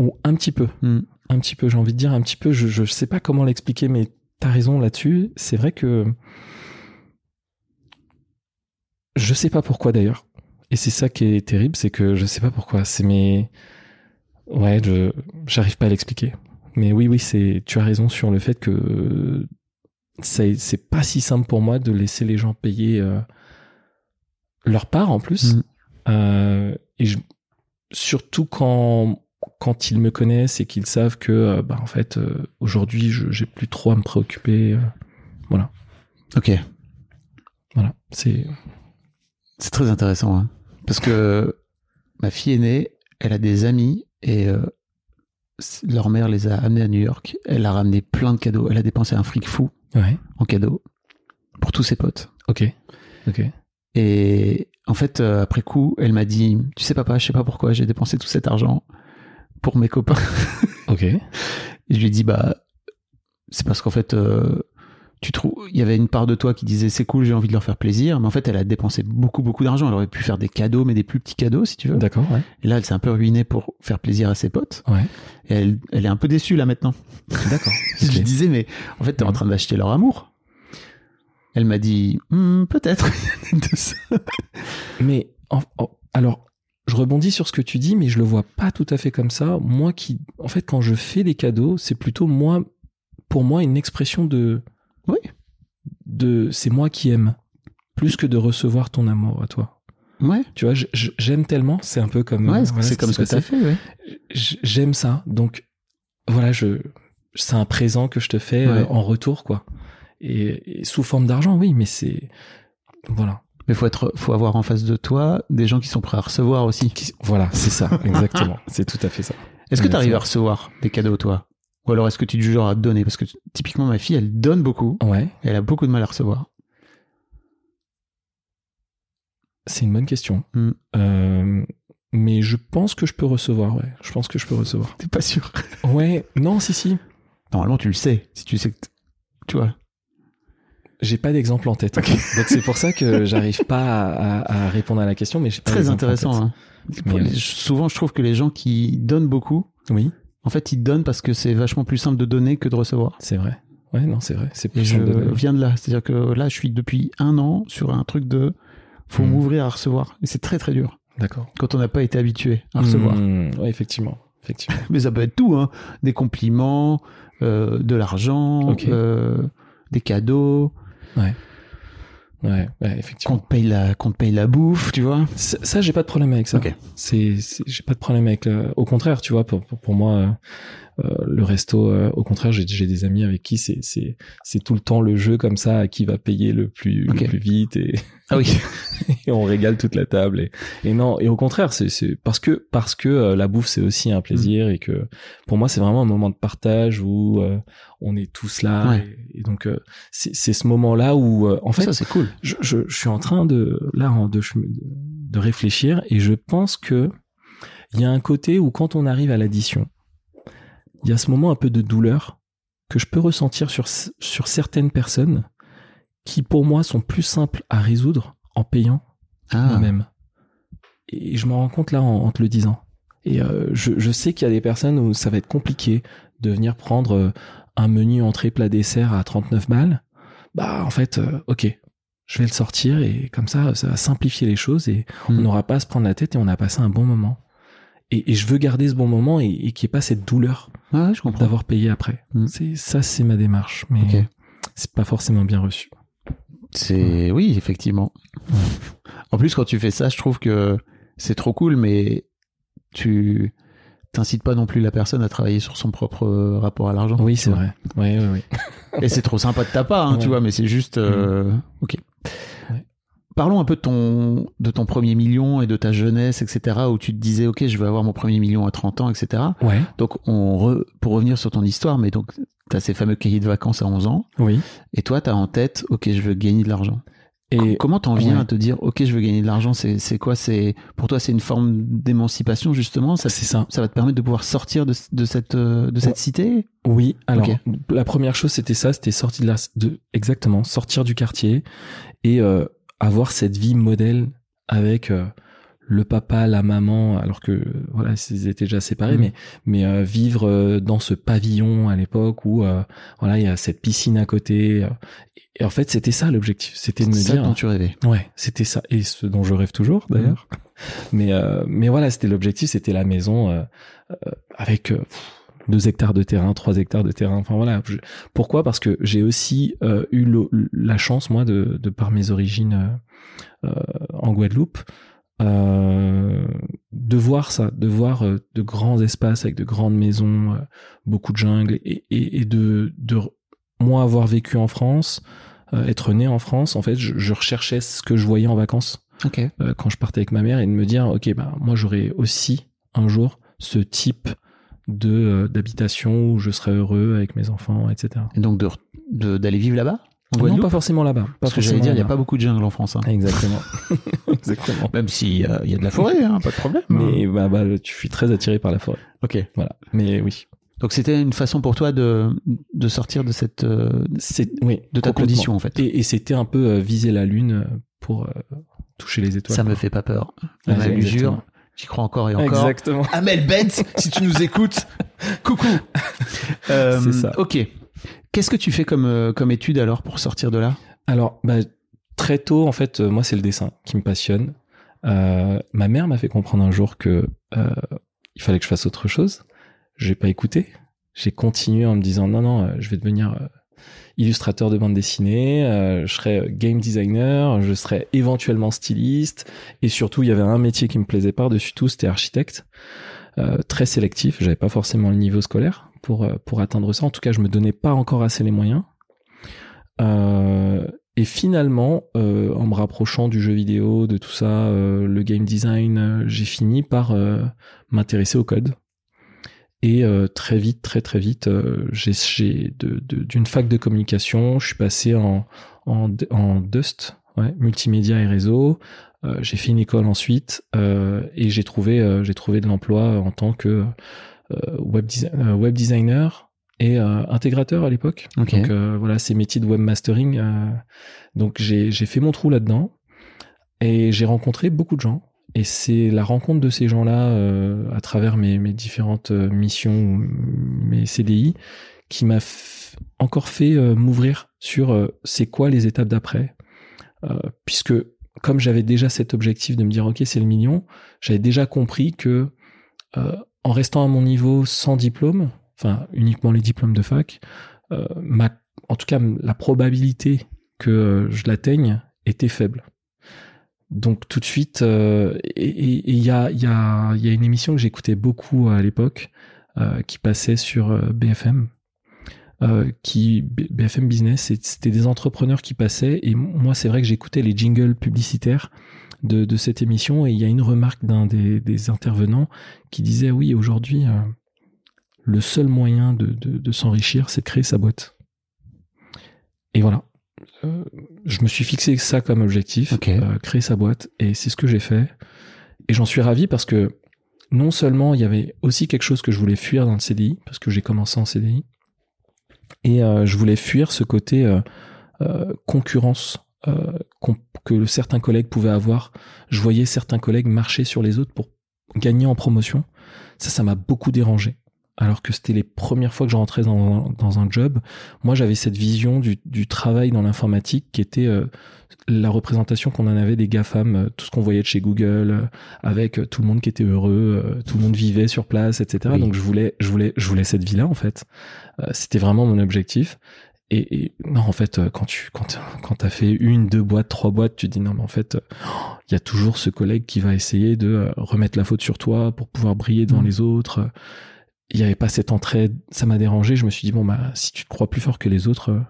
Speaker 1: ou un petit peu.
Speaker 4: Hmm.
Speaker 1: un petit peu, j'ai envie de dire un petit peu, je, je sais pas comment l'expliquer, mais t'as raison là-dessus. C'est vrai que je sais pas pourquoi d'ailleurs. Et c'est ça qui est terrible, c'est que je sais pas pourquoi. C'est mes, ouais, je, j'arrive pas à l'expliquer. Mais oui, oui, c'est, tu as raison sur le fait que c'est pas si simple pour moi de laisser les gens payer euh, leur part en plus.
Speaker 4: Mm.
Speaker 1: Euh, et je- surtout quand quand ils me connaissent et qu'ils savent que euh, bah, en fait euh, aujourd'hui je j'ai plus trop à me préoccuper euh,
Speaker 4: Ok.
Speaker 1: voilà c'est
Speaker 4: C'est très intéressant, hein. parce que ma fille aînée, elle a des amis et leur mère les a amenés à New York. Elle a ramené plein de cadeaux. Elle a dépensé un fric fou
Speaker 1: ouais
Speaker 4: en cadeaux pour tous ses potes.
Speaker 1: ok ok
Speaker 4: Et en fait, euh, après coup, elle m'a dit, tu sais papa, je sais pas pourquoi j'ai dépensé tout cet argent pour mes copains.
Speaker 1: ok
Speaker 4: Et je lui ai dit, bah, c'est parce qu'en fait, euh, tu trouves, il y avait une part de toi qui disait, c'est cool, j'ai envie de leur faire plaisir. Mais en fait, elle a dépensé beaucoup, beaucoup d'argent. Elle aurait pu faire des cadeaux, mais des plus petits cadeaux, si tu veux.
Speaker 1: d'accord ouais
Speaker 4: Et là, elle s'est un peu ruinée pour faire plaisir à ses potes.
Speaker 1: ouais
Speaker 4: Et elle, elle est un peu déçue, là, maintenant.
Speaker 1: d'accord
Speaker 4: Je lui disais, mais en fait, t'es en train d'acheter leur amour. Elle m'a dit, Hmm, peut-être.
Speaker 1: mais en- en- alors je rebondis sur ce que tu dis mais je le vois pas tout à fait comme ça moi qui en fait quand je fais des cadeaux c'est plutôt moi pour moi une expression de
Speaker 4: Oui.
Speaker 1: de c'est moi qui aime plus que de recevoir ton amour à toi.
Speaker 4: Ouais,
Speaker 1: tu vois j'aime tellement c'est un peu comme
Speaker 4: ouais,
Speaker 1: euh,
Speaker 4: c'est
Speaker 1: voilà
Speaker 4: comme ce que t'as
Speaker 1: passé.
Speaker 4: fait, ouais.
Speaker 1: J'aime ça. Donc voilà je c'est un présent que je te fais euh, en retour quoi. Et, et sous forme d'argent oui mais c'est voilà.
Speaker 4: Mais faut être, faut avoir en face de toi des gens qui sont prêts à recevoir aussi.
Speaker 1: Qui- voilà c'est ça exactement. C'est tout à fait ça.
Speaker 4: Est-ce que tu arrives à recevoir des cadeaux, toi? Ou alors est-ce que tu es du genre à donner? Parce que typiquement, ma fille, elle donne beaucoup.
Speaker 1: ouais
Speaker 4: Et elle a beaucoup de mal à recevoir.
Speaker 1: c'est une bonne question
Speaker 4: Hmm.
Speaker 1: Euh, mais je pense que je peux recevoir ouais je pense que je peux recevoir
Speaker 4: T'es pas sûr?
Speaker 1: Ouais non si si
Speaker 4: Normalement, tu le sais. Si tu sais que. Tu vois.
Speaker 1: j'ai pas d'exemple en tête donc c'est pour ça que j'arrive pas à, à- à répondre à la question mais j'ai pas
Speaker 4: Très
Speaker 1: en
Speaker 4: intéressant.
Speaker 1: tête.
Speaker 4: hein.
Speaker 1: Mais, euh,
Speaker 4: Souvent, je trouve que les gens qui donnent beaucoup,
Speaker 1: oui
Speaker 4: en fait, ils donnent parce que c'est vachement plus simple de donner que de recevoir.
Speaker 1: c'est vrai ouais non c'est vrai c'est
Speaker 4: Et
Speaker 1: plus
Speaker 4: je
Speaker 1: simple de-
Speaker 4: viens de là. C'est-à-dire que là, je suis depuis un an sur un truc de. Faut
Speaker 1: Hmm.
Speaker 4: m'ouvrir à recevoir. Et c'est très très dur
Speaker 1: d'accord
Speaker 4: quand on n'a pas été habitué à recevoir.
Speaker 1: Hmm, ouais effectivement effectivement
Speaker 4: Mais ça peut être tout, hein. Des compliments, euh, de l'argent, euh, des cadeaux,
Speaker 1: ouais ouais
Speaker 4: qu'on
Speaker 1: effectivement
Speaker 4: te paye la, qu'on te paye la bouffe, tu vois.
Speaker 1: ça, ça, j'ai pas de problème avec ça
Speaker 4: Ok.
Speaker 1: c'est j'ai pas de problème avec le... au contraire tu vois pour pour, pour moi Euh, le resto, euh, au contraire, j'ai des amis avec qui c'est tout le temps le jeu comme ça, à qui va payer le plus
Speaker 4: Ok.
Speaker 1: le plus vite et,
Speaker 4: Ah oui.
Speaker 1: et on régale toute la table et, et non et au contraire c'est parce que parce que euh, la bouffe c'est aussi un plaisir
Speaker 4: Mm.
Speaker 1: et que pour moi c'est vraiment un moment de partage où euh, on est tous là
Speaker 4: Ouais.
Speaker 1: et, et donc euh, c'est ce moment là où euh, en fait
Speaker 4: ça c'est cool.
Speaker 1: je, je, je suis en train de là de réfléchir et je pense que il y a un côté où quand on arrive à l'addition, il y a ce moment un peu de douleur que je peux ressentir sur sur certaines personnes qui pour moi sont plus simples à résoudre en payant
Speaker 4: Ah.
Speaker 1: moi-même. Et je m'en rends compte là en, en te le disant. Et euh, je, je sais qu'il y a des personnes où ça va être compliqué de venir prendre euh, un menu entrée plat dessert à 39 balles. Bah en fait, euh, ok, je vais le sortir et comme ça, ça va simplifier les choses et on
Speaker 4: Hmm.
Speaker 1: n'aura pas à se prendre la tête et on a passé un bon moment. Et, et je veux garder ce bon moment et, et qu'il n'y ait pas cette douleur
Speaker 4: Ouais, ouais, je comprends.
Speaker 1: d'avoir payé après.
Speaker 4: Hmm.
Speaker 1: C'est ça, c'est ma démarche, mais
Speaker 4: Ok.
Speaker 1: c'est pas forcément bien reçu.
Speaker 4: C'est oui, effectivement. En plus, quand tu fais ça, je trouve que c'est trop cool, mais tu t'incites pas non plus la personne à travailler sur son propre rapport à l'argent.
Speaker 1: Oui, c'est vrai. Oui, oui, oui.
Speaker 4: Et c'est trop sympa de ta part, hein, tu
Speaker 1: Ouais.
Speaker 4: vois, mais c'est juste. euh, Ok. Parlons un peu de ton, de ton premier million et de ta jeunesse, etc., où tu te disais, OK, je vais avoir mon premier million à 30 ans, etc.
Speaker 1: Ouais,
Speaker 4: Donc, on re- pour revenir sur ton histoire, mais donc, tu as ces fameux cahiers de vacances à 11 ans,
Speaker 1: oui.
Speaker 4: et toi, tu as en tête, OK, je veux gagner de l'argent.
Speaker 1: Et
Speaker 4: Comment t'en viens
Speaker 1: ouais.
Speaker 4: à te dire, OK, je veux gagner de l'argent C'est quoi C'est Pour toi, c'est une forme d'émancipation, justement ça,
Speaker 1: c'est ça.
Speaker 4: ça va te permettre de pouvoir sortir de, de cette, euh, de cette cité?
Speaker 1: Oui, alors la première chose c'était ça, c'était sortir de la, de exactement sortir du quartier et euh, avoir cette vie modèle avec euh, le papa, la maman, alors que voilà ils étaient déjà séparés,
Speaker 4: Mhm.
Speaker 1: mais mais euh, vivre euh, dans ce pavillon à l'époque où euh, voilà il y a cette piscine à côté. et en fait c'était ça l'objectif, c'était de me
Speaker 4: C'est ça
Speaker 1: dire
Speaker 4: dont tu rêvais.
Speaker 1: Ouais, c'était ça, et ce dont je rêve toujours d'ailleurs. Mais mais voilà, c'était l'objectif, c'était la maison avec pff, deux hectares de terrain, trois hectares de terrain. Enfin voilà. Je- pourquoi? Parce que j'ai aussi euh, eu le- la chance moi de, de par mes origines euh, euh, en Guadeloupe. euh, de voir ça, de voir de grands espaces avec de grandes maisons, beaucoup de jungle, et, et, et de, de moi avoir vécu en France, être né en France, en fait, je, je recherchais ce que je voyais en vacances quand je partais avec ma mère et de me dire, ok, bah moi j'aurais aussi un jour ce type de euh, d'habitation où je serais heureux avec mes enfants, etc.
Speaker 4: Et donc, de- de- d'aller vivre là-bas
Speaker 1: non,
Speaker 4: Guadeloupe
Speaker 1: pas forcément là-bas.
Speaker 4: Parce que j'allais dire, il n'y a pas beaucoup de jungle en France. hein.
Speaker 1: Exactement. Exactement.
Speaker 4: Même s'il y a il y a de la forêt, hein, pas de problème.
Speaker 1: Mais bah, bah, tu suis très attiré par la forêt.
Speaker 4: Ok.
Speaker 1: Voilà. Mais oui.
Speaker 4: Donc, c'était une façon pour toi de, de sortir de cette. euh,
Speaker 1: oui.
Speaker 4: de ta condition, en fait.
Speaker 1: Et, et c'était un peu euh, viser la lune pour euh, toucher les étoiles.
Speaker 4: Ça me fait pas peur. L'usure,
Speaker 1: exactement.
Speaker 4: J'y crois encore et encore.
Speaker 1: Exactement.
Speaker 4: Amel Bent, si tu nous écoutes, coucou. Euh,
Speaker 1: C'est ça.
Speaker 4: Ok. Qu'est-ce que tu fais comme, euh, comme étude alors pour sortir de là?
Speaker 1: Alors, bah, très tôt, en fait, euh, moi, c'est le dessin qui me passionne. Euh, ma mère m'a fait comprendre un jour que euh, il fallait que je fasse autre chose. J'ai pas écouté. J'ai continué en me disant non, non, je vais devenir illustrateur de bande dessinée, euh, je serai euh, game designer, je serai éventuellement styliste, et surtout, il y avait un métier qui me plaisait par-dessus tout, c'était architecte. Euh, très sélectif, j'avais pas forcément le niveau scolaire pour euh, pour atteindre ça. En tout cas, je me donnais pas encore assez les moyens. Et finalement, en me rapprochant du jeu vidéo, de tout ça, le game design, j'ai fini par m'intéresser au code. Et euh, très vite, très très vite, euh, j'ai d'une fac de communication, je suis passé en, en, en Dust, ouais, multimédia et réseau. Euh, j'ai fait une école ensuite et j'ai trouvé j'ai trouvé de l'emploi en tant que web, desi- web designer et intégrateur à l'époque. Donc voilà, ces métiers de webmastering. donc j'ai j'ai fait mon trou là-dedans et j'ai rencontré beaucoup de gens. Et c'est la rencontre de ces gens-là euh, à travers mes, différentes euh, missions, mes CDI, qui m'a encore fait euh, m'ouvrir sur c'est quoi les étapes d'après. Puisque comme j'avais déjà cet objectif de me dire ok c'est le million, j'avais déjà compris que en restant à mon niveau sans diplôme, enfin uniquement les diplômes de fac, en tout cas la probabilité que je l'atteigne était faible. Donc tout de suite, euh, et il y, a, une émission que j'écoutais beaucoup à l'époque, euh, qui passait sur euh, BFM. Euh, qui BFM Business, c'était des entrepreneurs qui passaient et moi c'est vrai que j'écoutais les jingles publicitaires de, cette émission et il y a une remarque d'un des, intervenants qui disait oui aujourd'hui euh, le seul moyen de, de, de s'enrichir c'est de créer sa boîte. Et voilà. Euh, je me suis fixé ça comme objectif, euh, créer sa boîte, et c'est ce que j'ai fait. Et j'en suis ravi parce que non seulement il y avait aussi quelque chose que je voulais fuir dans le CDI, parce que j'ai commencé en CDI, et euh, je voulais fuir ce côté euh, concurrence euh, que certains collègues pouvaient avoir. Je voyais certains collègues marcher sur les autres pour gagner en promotion. Ça, ça m'a beaucoup dérangé. Alors que c'était les premières fois que je rentrais dans, dans un job. Moi, j'avais cette vision du, du travail dans l'informatique qui était euh, la représentation qu'on en avait des GAFAM, euh, tout ce qu'on voyait de chez Google, euh, avec euh, tout le monde qui était heureux, euh, tout le monde vivait sur place, etc.
Speaker 4: Oui.
Speaker 1: Donc je voulais, je voulais, je voulais cette vie-là en fait. Euh, c'était vraiment mon objectif. Et, et non, en fait, quand tu quand quand t'as fait une, deux boîtes, trois boîtes, tu te dis non, mais en fait, il y a toujours ce collègue qui va essayer de remettre la faute sur toi pour pouvoir briller devant
Speaker 4: Mhm.
Speaker 1: les autres. Il n'y avait pas cette entraide, ça m'a dérangé. Je me suis dit bon bah si tu te crois plus fort que les autres, euh,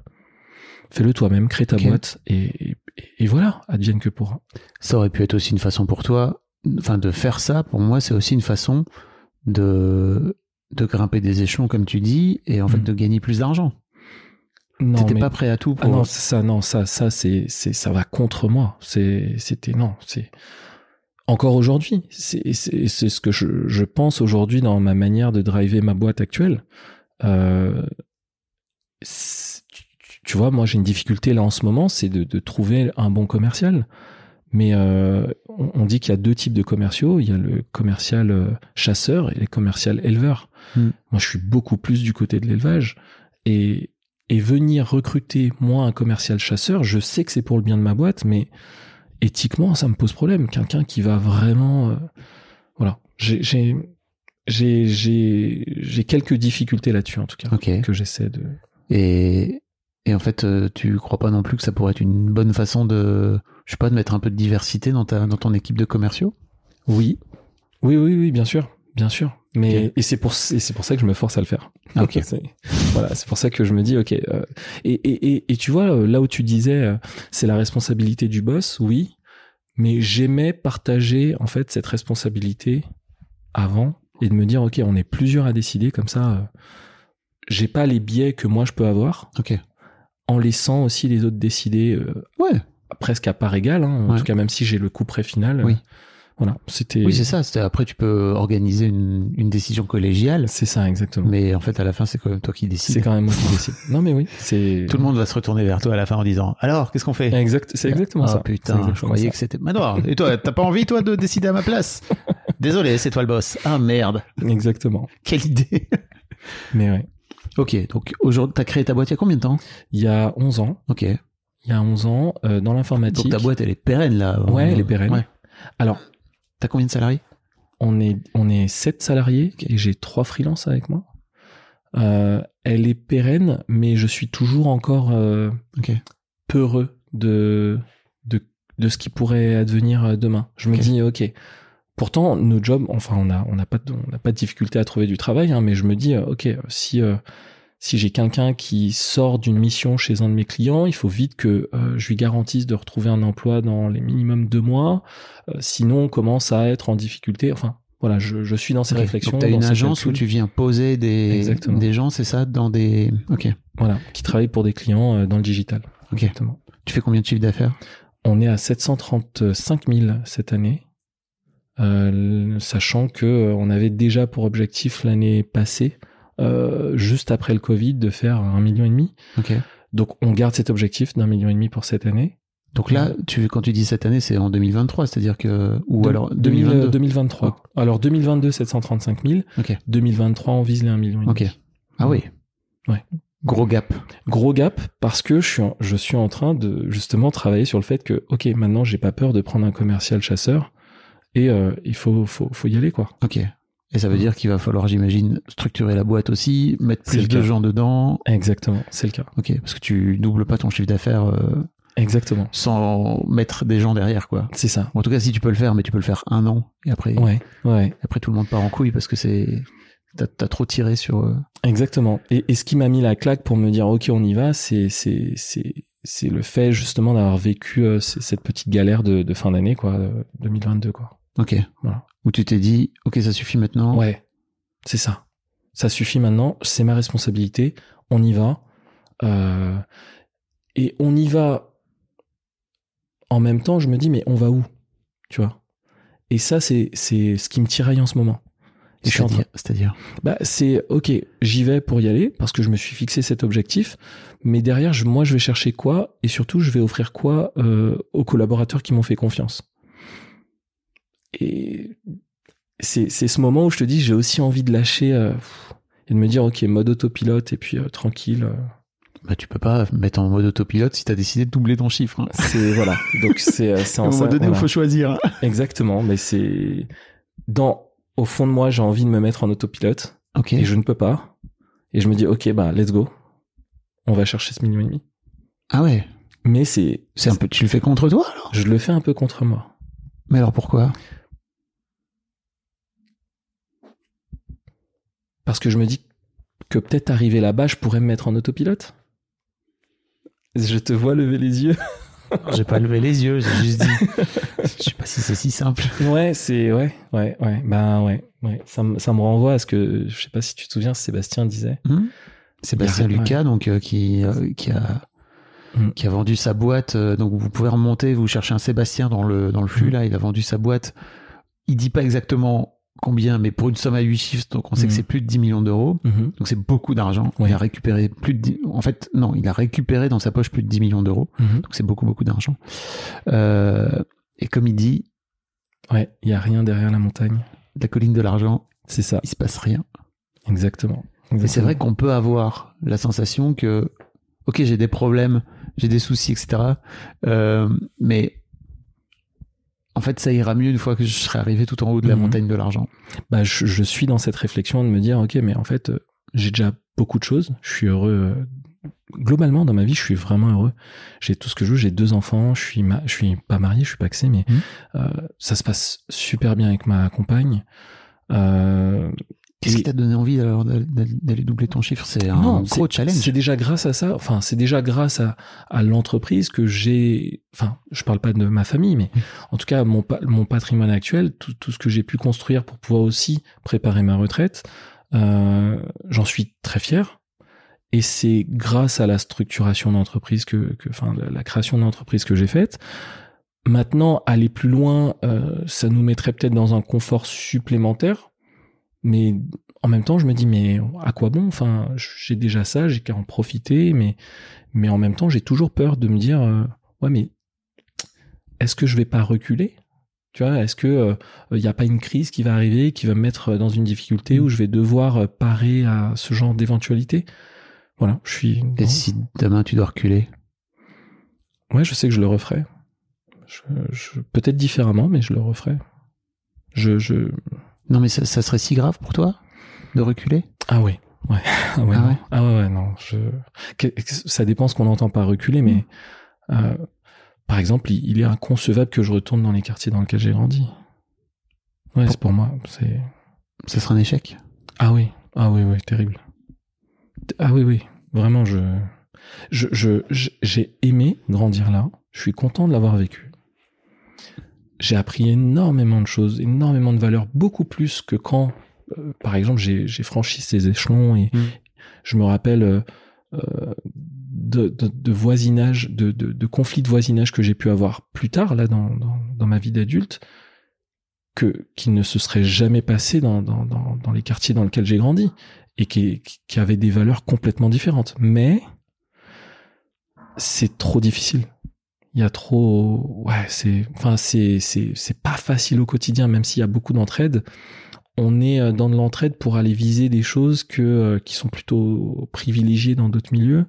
Speaker 1: fais-le toi-même, crée ta boîte et, et, et voilà, advienne que pourra.
Speaker 4: Ça aurait pu être aussi une façon pour toi, enfin de faire ça, pour moi, c'est aussi une façon de, de grimper des échelons, comme tu dis, et en fait
Speaker 1: Mm.
Speaker 4: de gagner plus d'argent.
Speaker 1: Non,
Speaker 4: T'étais
Speaker 1: mais-
Speaker 4: pas prêt à tout pour.
Speaker 1: Ah non, ça, non, ça, ça, c'est, c'est, ça va contre moi. C'est, c'était, non, c'est, encore aujourd'hui, c'est, ce que je, je pense aujourd'hui dans ma manière de driver ma boîte actuelle. Euh, tu, vois, moi, j'ai une difficulté là en ce moment, c'est de, de trouver un bon commercial. Mais euh, on, on dit qu'il y a deux types de commerciaux. Il y a le commercial euh, chasseur et le commercial éleveur.
Speaker 4: Hmm.
Speaker 1: Moi, je suis beaucoup plus du côté de l'élevage. Et, et venir recruter moi un commercial chasseur, je sais que c'est pour le bien de ma boîte, mais éthiquement ça me pose problème. Quelqu'un qui va vraiment, euh, voilà, j'ai j'ai j'ai j'ai j'ai quelques difficultés là-dessus en tout cas
Speaker 4: Ok.
Speaker 1: que j'essaie de.
Speaker 4: Et, et en fait, euh, tu crois pas non plus que ça pourrait être une bonne façon de, je sais pas, de mettre un peu de diversité dans ta, dans ton équipe de commerciaux?
Speaker 1: Oui, oui, oui, oui, bien sûr, bien sûr. Mais et c'est pour c'est pour ça que je me force à le faire.
Speaker 4: Ah, ok.
Speaker 1: Voilà, c'est pour ça que je me dis ok. euh, et, et, et, et tu vois euh, là où tu disais euh, c'est la responsabilité du boss, oui, mais j'aimais partager en fait cette responsabilité avant et de me dire ok on est plusieurs à décider comme ça. euh, j'ai pas les biais que moi je peux avoir
Speaker 4: Ok.
Speaker 1: en laissant aussi les autres décider euh,
Speaker 4: Ouais.
Speaker 1: presque à part égale. hein, en
Speaker 4: Ouais.
Speaker 1: tout cas même si j'ai le coup près final.
Speaker 4: Oui.
Speaker 1: Euh, voilà, c'était.
Speaker 4: Oui, c'est ça. c'était- Après, tu peux organiser une, une décision collégiale,
Speaker 1: C'est ça exactement.
Speaker 4: mais en fait, à la fin, c'est quand même toi qui décides.
Speaker 1: C'est quand même moi qui décide. Non mais oui, c'est
Speaker 4: Tout le monde va se retourner vers toi à la fin en disant Alors, qu'est-ce qu'on fait?
Speaker 1: Exact, c'est exactement
Speaker 4: Ah,
Speaker 1: ça.
Speaker 4: Putain, je croyais
Speaker 1: ça.
Speaker 4: que c'était. Manoir, et toi, t'as pas envie, toi, de décider à ma place? Désolé, c'est toi le boss. Ah merde,
Speaker 1: Exactement.
Speaker 4: quelle idée
Speaker 1: Mais ouais,
Speaker 4: Ok, donc aujourd'hui, t'as créé ta boîte il y a combien de temps?
Speaker 1: Il y a 11 ans,
Speaker 4: Ok.
Speaker 1: il y a 11 ans euh, dans l'informatique.
Speaker 4: Donc ta boîte, elle est pérenne là.
Speaker 1: Ouais, elle est pérenne.
Speaker 4: Ouais.
Speaker 1: Alors,
Speaker 4: T'as combien de salariés?
Speaker 1: On est on est 7 salariés et j'ai trois freelances avec moi. Euh, elle est pérenne, mais je suis toujours encore euh, peureux de, de, de ce qui pourrait advenir euh, demain. Je me dis, ok, pourtant, nos jobs, enfin, on n'a on a pas, de- on pas de difficulté à trouver du travail, hein, mais je me dis, ok, si, euh, si j'ai quelqu'un qui sort d'une mission chez un de mes clients, il faut vite que euh, je lui garantisse de retrouver un emploi dans les minimum deux mois. Euh, sinon, on commence à être en difficulté. Enfin, voilà, je, je suis dans ces réflexions.
Speaker 4: T'as
Speaker 1: dans
Speaker 4: une agence où tu viens poser des,
Speaker 1: Exactement.
Speaker 4: des gens, c'est ça, dans des. Ok.
Speaker 1: Voilà, qui travaille pour des clients euh, dans le digital.
Speaker 4: Ok.
Speaker 1: Exactement.
Speaker 4: Tu fais combien de chiffre d'affaires?
Speaker 1: On est à 735 000 cette année, sachant que on avait déjà pour objectif l'année passée, euh, juste après le Covid, de faire un million et demi. Donc on garde cet objectif d'un million et demi pour cette année.
Speaker 4: Donc là, tu, quand tu dis cette année, c'est en 2023, c'est-à-dire que. Ou
Speaker 1: De-
Speaker 4: alors
Speaker 1: 2000,
Speaker 4: 2022.
Speaker 1: 2023. Alors 2022, 735 000.
Speaker 4: Ok.
Speaker 1: 2023, on vise les 1 million.
Speaker 4: Ok. Ah oui.
Speaker 1: Ouais.
Speaker 4: Gros gap.
Speaker 1: Gros gap parce que je suis en, je suis en train de justement travailler sur le fait que ok maintenant j'ai pas peur de prendre un commercial chasseur et euh, il faut, faut faut y aller quoi.
Speaker 4: Ok. Et ça veut dire qu'il va falloir, j'imagine, structurer la boîte aussi, mettre plus de gens dedans.
Speaker 1: Exactement, c'est le cas.
Speaker 4: Ok. Parce que tu doubles pas ton chiffre d'affaires euh,
Speaker 1: Exactement,
Speaker 4: sans mettre des gens derrière, quoi.
Speaker 1: c'est ça.
Speaker 4: En tout cas, si tu peux le faire, mais tu peux le faire un an et après,
Speaker 1: Ouais, ouais,
Speaker 4: après tout le monde part en couille parce que c'est T'as as trop tiré sur. euh,
Speaker 1: Exactement. Et, et ce qui m'a mis la claque pour me dire ok on y va, c'est c'est c'est c'est le fait justement d'avoir vécu euh, cette petite galère de, de fin d'année quoi, euh, 2022 quoi.
Speaker 4: Ok.
Speaker 1: Voilà.
Speaker 4: Où tu t'es dit, ok, ça suffit maintenant.
Speaker 1: Ouais, c'est ça. Ça suffit maintenant, c'est ma responsabilité, on y va. Euh, et on y va. En même temps, je me dis, mais on va où Tu vois? Et ça, c'est ce qui me tiraille en ce moment. Et je suis en train-
Speaker 4: C'est-à-dire, c'est-à-dire?
Speaker 1: bah, c'est ok, j'y vais pour y aller parce que je me suis fixé cet objectif. Mais derrière, je- moi, je vais chercher quoi et surtout, je vais offrir quoi euh, aux collaborateurs qui m'ont fait confiance? Et c'est c'est ce moment où je te dis, j'ai aussi envie de lâcher euh, et de me dire, ok, mode autopilote et puis euh, tranquille. euh,
Speaker 4: Bah, tu peux pas mettre en mode autopilote si t'as décidé de doubler ton chiffre. hein.
Speaker 1: c'est voilà. Donc c'est c'est
Speaker 4: un moment donné, il
Speaker 1: voilà.
Speaker 4: faut choisir. hein.
Speaker 1: Exactement, mais c'est dans au fond de moi, j'ai envie de me mettre en autopilote. Et je ne peux pas. Et je me dis, ok, bah, let's go. On va chercher ce million et demi.
Speaker 4: Ah ouais.
Speaker 1: Mais c'est,
Speaker 4: C'est un peu. Tu le fais contre toi alors?
Speaker 1: Je le fais un peu contre moi.
Speaker 4: Mais alors pourquoi?
Speaker 1: Parce que je me dis que peut-être arrivé là-bas, je pourrais me mettre en autopilote. Je te vois lever les yeux.
Speaker 4: J'ai pas levé les yeux. J'ai juste dit. Je sais pas si c'est si simple.
Speaker 1: Ouais, c'est, ouais, ouais, ouais. Bah, ouais, ouais. Ça, me- ça me renvoie à ce que, je sais pas si tu te souviens, Sébastien disait.
Speaker 4: Sébastien
Speaker 1: y a-
Speaker 4: Lucas, donc euh, qui euh, qui a
Speaker 1: Mm.
Speaker 4: qui a vendu sa boîte. euh, donc vous pouvez remonter, vous cherchez un Sébastien dans le dans le flux
Speaker 1: Mm.
Speaker 4: là. Il a vendu sa boîte. Il dit pas exactement combien, mais pour une somme à 8 chiffres, donc on sait que c'est plus de 10 millions d'euros.
Speaker 1: Mhm.
Speaker 4: Donc c'est beaucoup d'argent.
Speaker 1: Ouais.
Speaker 4: Il a récupéré plus de 10 en fait non, il a récupéré dans sa poche plus de 10 millions d'euros.
Speaker 1: Mhm.
Speaker 4: Donc c'est beaucoup beaucoup d'argent. Euh, et comme il dit,
Speaker 1: Ouais, il y a rien derrière la montagne.
Speaker 4: la colline de l'argent,
Speaker 1: C'est ça.
Speaker 4: il se passe rien.
Speaker 1: Exactement.
Speaker 4: Mais c'est vrai
Speaker 1: Exactement.
Speaker 4: qu'on peut avoir la sensation que, ok, j'ai des problèmes, j'ai des soucis, etc. Euh, mais en fait, ça ira mieux une fois que je serai arrivé tout en haut de la
Speaker 1: Mhm.
Speaker 4: montagne de l'argent.
Speaker 1: bah, je, je suis dans cette réflexion de me dire, ok, mais en fait, euh, j'ai déjà beaucoup de choses. Je suis heureux. euh, globalement, dans ma vie, je suis vraiment heureux. J'ai tout ce que je veux. J'ai deux enfants. Je suis, ma- je suis pas marié, je suis paxé, mais
Speaker 4: Mhm.
Speaker 1: euh, ça se passe super bien avec ma compagne. Euh,
Speaker 4: Qu'est-ce qui t'a donné envie alors d'aller doubler ton chiffre? C'est un
Speaker 1: non,
Speaker 4: gros challenge.
Speaker 1: C'est déjà grâce à ça. Enfin, c'est déjà grâce à, à l'entreprise que j'ai. Enfin, je parle pas de ma famille, mais en tout cas, mon, pa- mon patrimoine actuel, tout, tout ce que j'ai pu construire pour pouvoir aussi préparer ma retraite, euh, j'en suis très fier. Et c'est grâce à la structuration d'entreprise que, que, enfin, la, la création d'entreprise que j'ai faite. Maintenant, aller plus loin, euh, ça nous mettrait peut-être dans un confort supplémentaire. Mais en même temps, je me dis, mais à quoi bon? Enfin, j'ai déjà ça, j'ai qu'à en profiter. Mais, mais en même temps, j'ai toujours peur de me dire, euh, ouais, mais est-ce que je vais pas reculer? Tu vois, est-ce que il n'y a pas une crise qui va arriver, qui va me mettre dans une difficulté où je vais devoir euh, parer à ce genre d'éventualité? Voilà, je suis.
Speaker 4: Et si demain tu dois reculer?
Speaker 1: Ouais, je sais que je le referai. Je, je- Peut-être différemment, mais je le referai. Je, je...
Speaker 4: Non, mais ça, ça serait si grave pour toi de reculer?
Speaker 1: Ah oui, ouais. Ah ouais,
Speaker 4: Ah
Speaker 1: non.
Speaker 4: ouais?
Speaker 1: Ah ouais, ouais, non. Je... Ça dépend ce qu'on entend par reculer, mais euh, par exemple, il, il est inconcevable que je retourne dans les quartiers dans lesquels j'ai grandi. Ouais, c'est pour moi. C'est
Speaker 4: Ça serait un échec?
Speaker 1: Ah oui, ah oui, oui, terrible. Ah oui, oui, vraiment, je, je, je, je- j'ai aimé grandir là. Je suis content de l'avoir vécu. J'ai appris énormément de choses, énormément de valeurs, beaucoup plus que quand, euh, par exemple, j'ai, franchi ces échelons et
Speaker 4: Mm.
Speaker 1: je me rappelle euh, euh, de, de, de voisinage, de, de, de conflits de voisinage que j'ai pu avoir plus tard là dans, dans, dans ma vie d'adulte, que qui ne se serait jamais passé dans, dans, dans, dans les quartiers dans lesquels j'ai grandi et qui, qui avaient des valeurs complètement différentes. Mais c'est trop difficile. Il y a trop, ouais, c'est, enfin, c'est, c'est, c'est pas facile au quotidien, même s'il y a beaucoup d'entraide. On est euh, dans de l'entraide pour aller viser des choses que, euh, qui sont plutôt privilégiées dans d'autres milieux,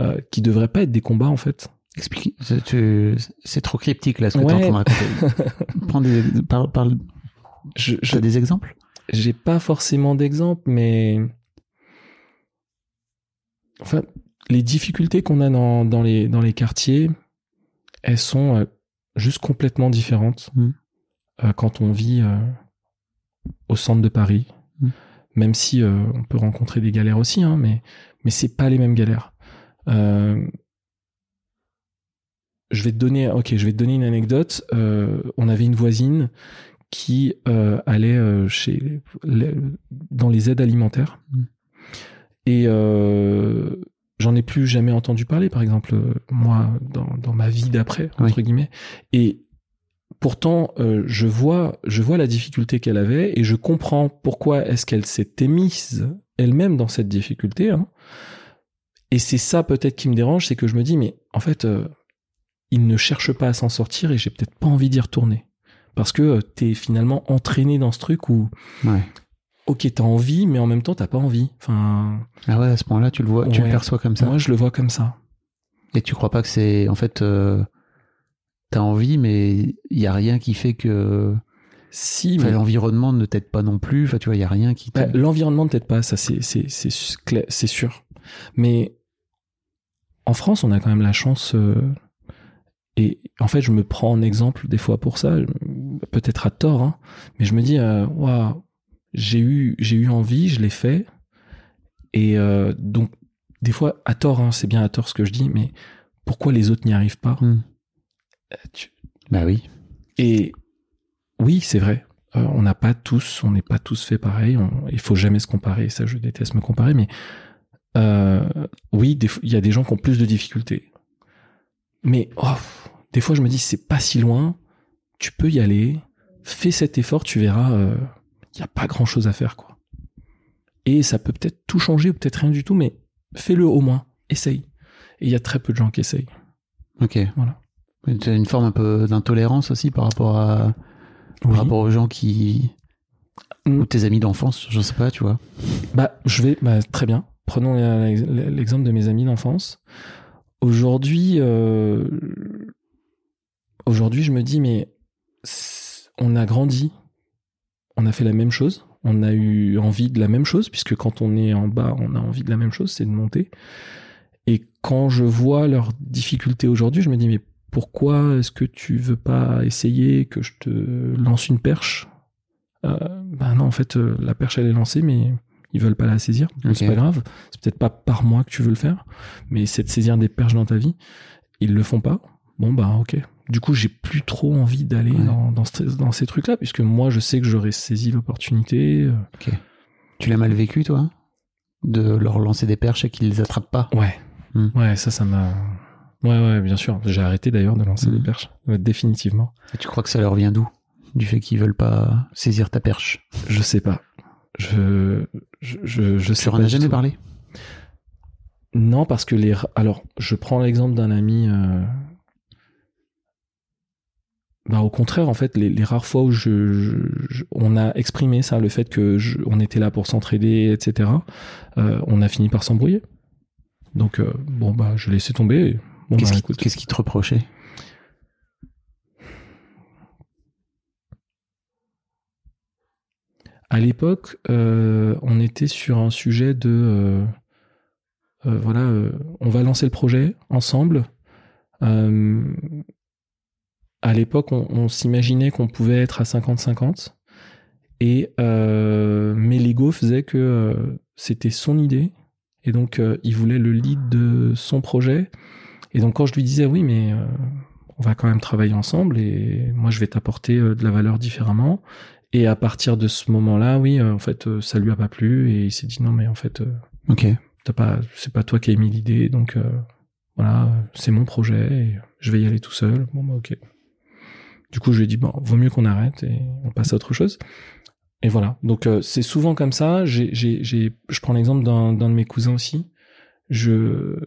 Speaker 1: euh, qui devraient pas être des combats, en fait.
Speaker 4: Explique. c'est- trop cryptique là ce que
Speaker 1: Ouais.
Speaker 4: t'es en train de raconter. Prends des, par, par-
Speaker 1: Je, je,
Speaker 4: des exemples?
Speaker 1: J'ai pas forcément d'exemple, mais enfin, les difficultés qu'on a dans, dans les dans les quartiers, elles sont euh, juste complètement différentes
Speaker 4: Mm.
Speaker 1: euh, quand on vit euh, au centre de Paris
Speaker 4: Mm.
Speaker 1: même si euh, on peut rencontrer des galères aussi, hein, mais mais c'est pas les mêmes galères. Je vais te donner, ok, je vais te donner une anecdote. On avait une voisine qui allait chez les- dans les aides alimentaires
Speaker 4: Mm.
Speaker 1: et j'en ai plus jamais entendu parler. Par exemple, euh, moi, dans, dans ma vie d'après entre guillemets, et pourtant, euh, je vois, je vois la difficulté qu'elle avait et je comprends pourquoi est-ce qu'elle s'était mise elle-même dans cette difficulté. hein. Et c'est ça peut-être qui me dérange, c'est que je me dis, mais en fait, euh, il ne cherche pas à s'en sortir et j'ai peut-être pas envie d'y retourner. Parce que euh, t'es finalement entraîné dans ce truc où,
Speaker 4: Ouais.
Speaker 1: Ok, t'as envie, mais en même temps, t'as pas envie. Enfin,
Speaker 4: Ah ouais, à ce point-là, tu le vois, tu le perçois comme ça.
Speaker 1: moi, je le vois comme ça.
Speaker 4: Et tu crois pas que c'est, en fait, euh, t'as envie, mais il y a rien qui fait que
Speaker 1: Si, mais
Speaker 4: l'environnement ne t'aide pas non plus. Enfin, tu vois, il y a rien qui.
Speaker 1: Bah, L'environnement ne t'aide pas, ça c'est c'est c'est sûr. Mais en France, on a quand même la chance. euh, et en fait, je me prends en exemple des fois pour ça, peut-être à tort, hein, mais je me dis, euh, Waouh, j'ai eu j'ai eu envie, je l'ai fait, et euh, donc des fois à tort, hein, c'est bien à tort ce que je dis, mais pourquoi les autres n'y arrivent pas? Euh, tu-
Speaker 4: Bah oui.
Speaker 1: et oui, c'est vrai. Euh, on n'a pas tous, on n'est pas tous fait pareil. On- il faut jamais se comparer. Ça, je déteste me comparer, mais oui, il y a des gens qui ont plus de difficultés. Mais oh, des fois, je me dis, c'est pas si loin. Tu peux y aller. Fais cet effort, tu verras. Euh, Il n'y a pas grand chose à faire, quoi. Et ça peut peut-être tout changer ou peut-être rien du tout, mais fais-le au moins. Essaye. Et il y a très peu de gens qui essayent.
Speaker 4: Ok.
Speaker 1: Voilà.
Speaker 4: Tu as une forme un peu d'intolérance aussi par rapport à par rapport aux gens qui
Speaker 1: Mm.
Speaker 4: ou tes amis d'enfance, je sais pas, tu vois.
Speaker 1: Bah, je vais, bah, très bien. Prenons l'ex- l'exemple de mes amis d'enfance. Aujourd'hui, euh, aujourd'hui, je me dis, mais on a grandi, on a fait la même chose, on a eu envie de la même chose, puisque quand on est en bas, on a envie de la même chose, c'est de monter. Et quand je vois leurs difficultés aujourd'hui, je me dis, mais pourquoi est-ce que tu veux pas essayer que je te lance une perche? Euh, Ben non, en fait, euh, la perche, elle est lancée, mais ils veulent pas la saisir. Donc
Speaker 4: Ok.
Speaker 1: C'est pas grave. C'est peut-être pas par moi que tu veux le faire, mais c'est de saisir des perches dans ta vie. Ils le font pas. Bon, bah, ok. Du coup, j'ai plus trop envie d'aller
Speaker 4: Ouais.
Speaker 1: dans, dans, ce- dans ces trucs-là, puisque moi, je sais que j'aurais saisi l'opportunité. euh,
Speaker 4: Tu l'as mal vécu, toi De leur lancer des perches et qu'ils les attrapent pas?
Speaker 1: Ouais.
Speaker 4: Hmm.
Speaker 1: Ouais, ça, ça m'a. Ouais, ouais, bien sûr. J'ai arrêté d'ailleurs de lancer
Speaker 4: Hmm.
Speaker 1: des perches. Ouais, définitivement.
Speaker 4: Et tu crois que ça leur vient d'où Du fait qu'ils veulent pas saisir ta perche?
Speaker 1: Je sais pas. Je. Je, je, je sais
Speaker 4: Tu en as jamais
Speaker 1: tout.
Speaker 4: parlé?
Speaker 1: Non, parce que les. Alors, je prends l'exemple d'un ami. euh, Bah, au contraire, en fait, les, les rares fois où je, je- je- on a exprimé ça, le fait que je- on était là pour s'entraider, etc. euh, on a fini par s'embrouiller. Donc, euh, bon, bah, je laissais tomber. Bon,
Speaker 4: Qu'est-ce
Speaker 1: bah,
Speaker 4: qui- te reprochaient
Speaker 1: À l'époque, euh, on était sur un sujet de voilà, on va lancer le projet ensemble. Euh, à l'époque, on, on s'imaginait qu'on pouvait être à 50-50, et euh, mais l'ego faisait que euh, c'était son idée, et donc euh, il voulait le lead de son projet. Et donc quand je lui disais oui, mais euh, on va quand même travailler ensemble, et moi je vais t'apporter de la valeur différemment. Et à partir de ce moment-là, oui, euh, en fait, ça lui a pas plu et il s'est dit non, mais en fait, euh,
Speaker 4: Ok.
Speaker 1: t'as pas, c'est pas toi qui as émis l'idée, donc euh, voilà, c'est mon projet et je vais y aller tout seul. Bon, bah ok. Du coup, je lui ai dit bon, vaut mieux qu'on arrête et on passe à autre chose. Et voilà. Donc euh, c'est souvent comme ça. Je prends l'exemple d'un, d'un de mes cousins aussi. Je,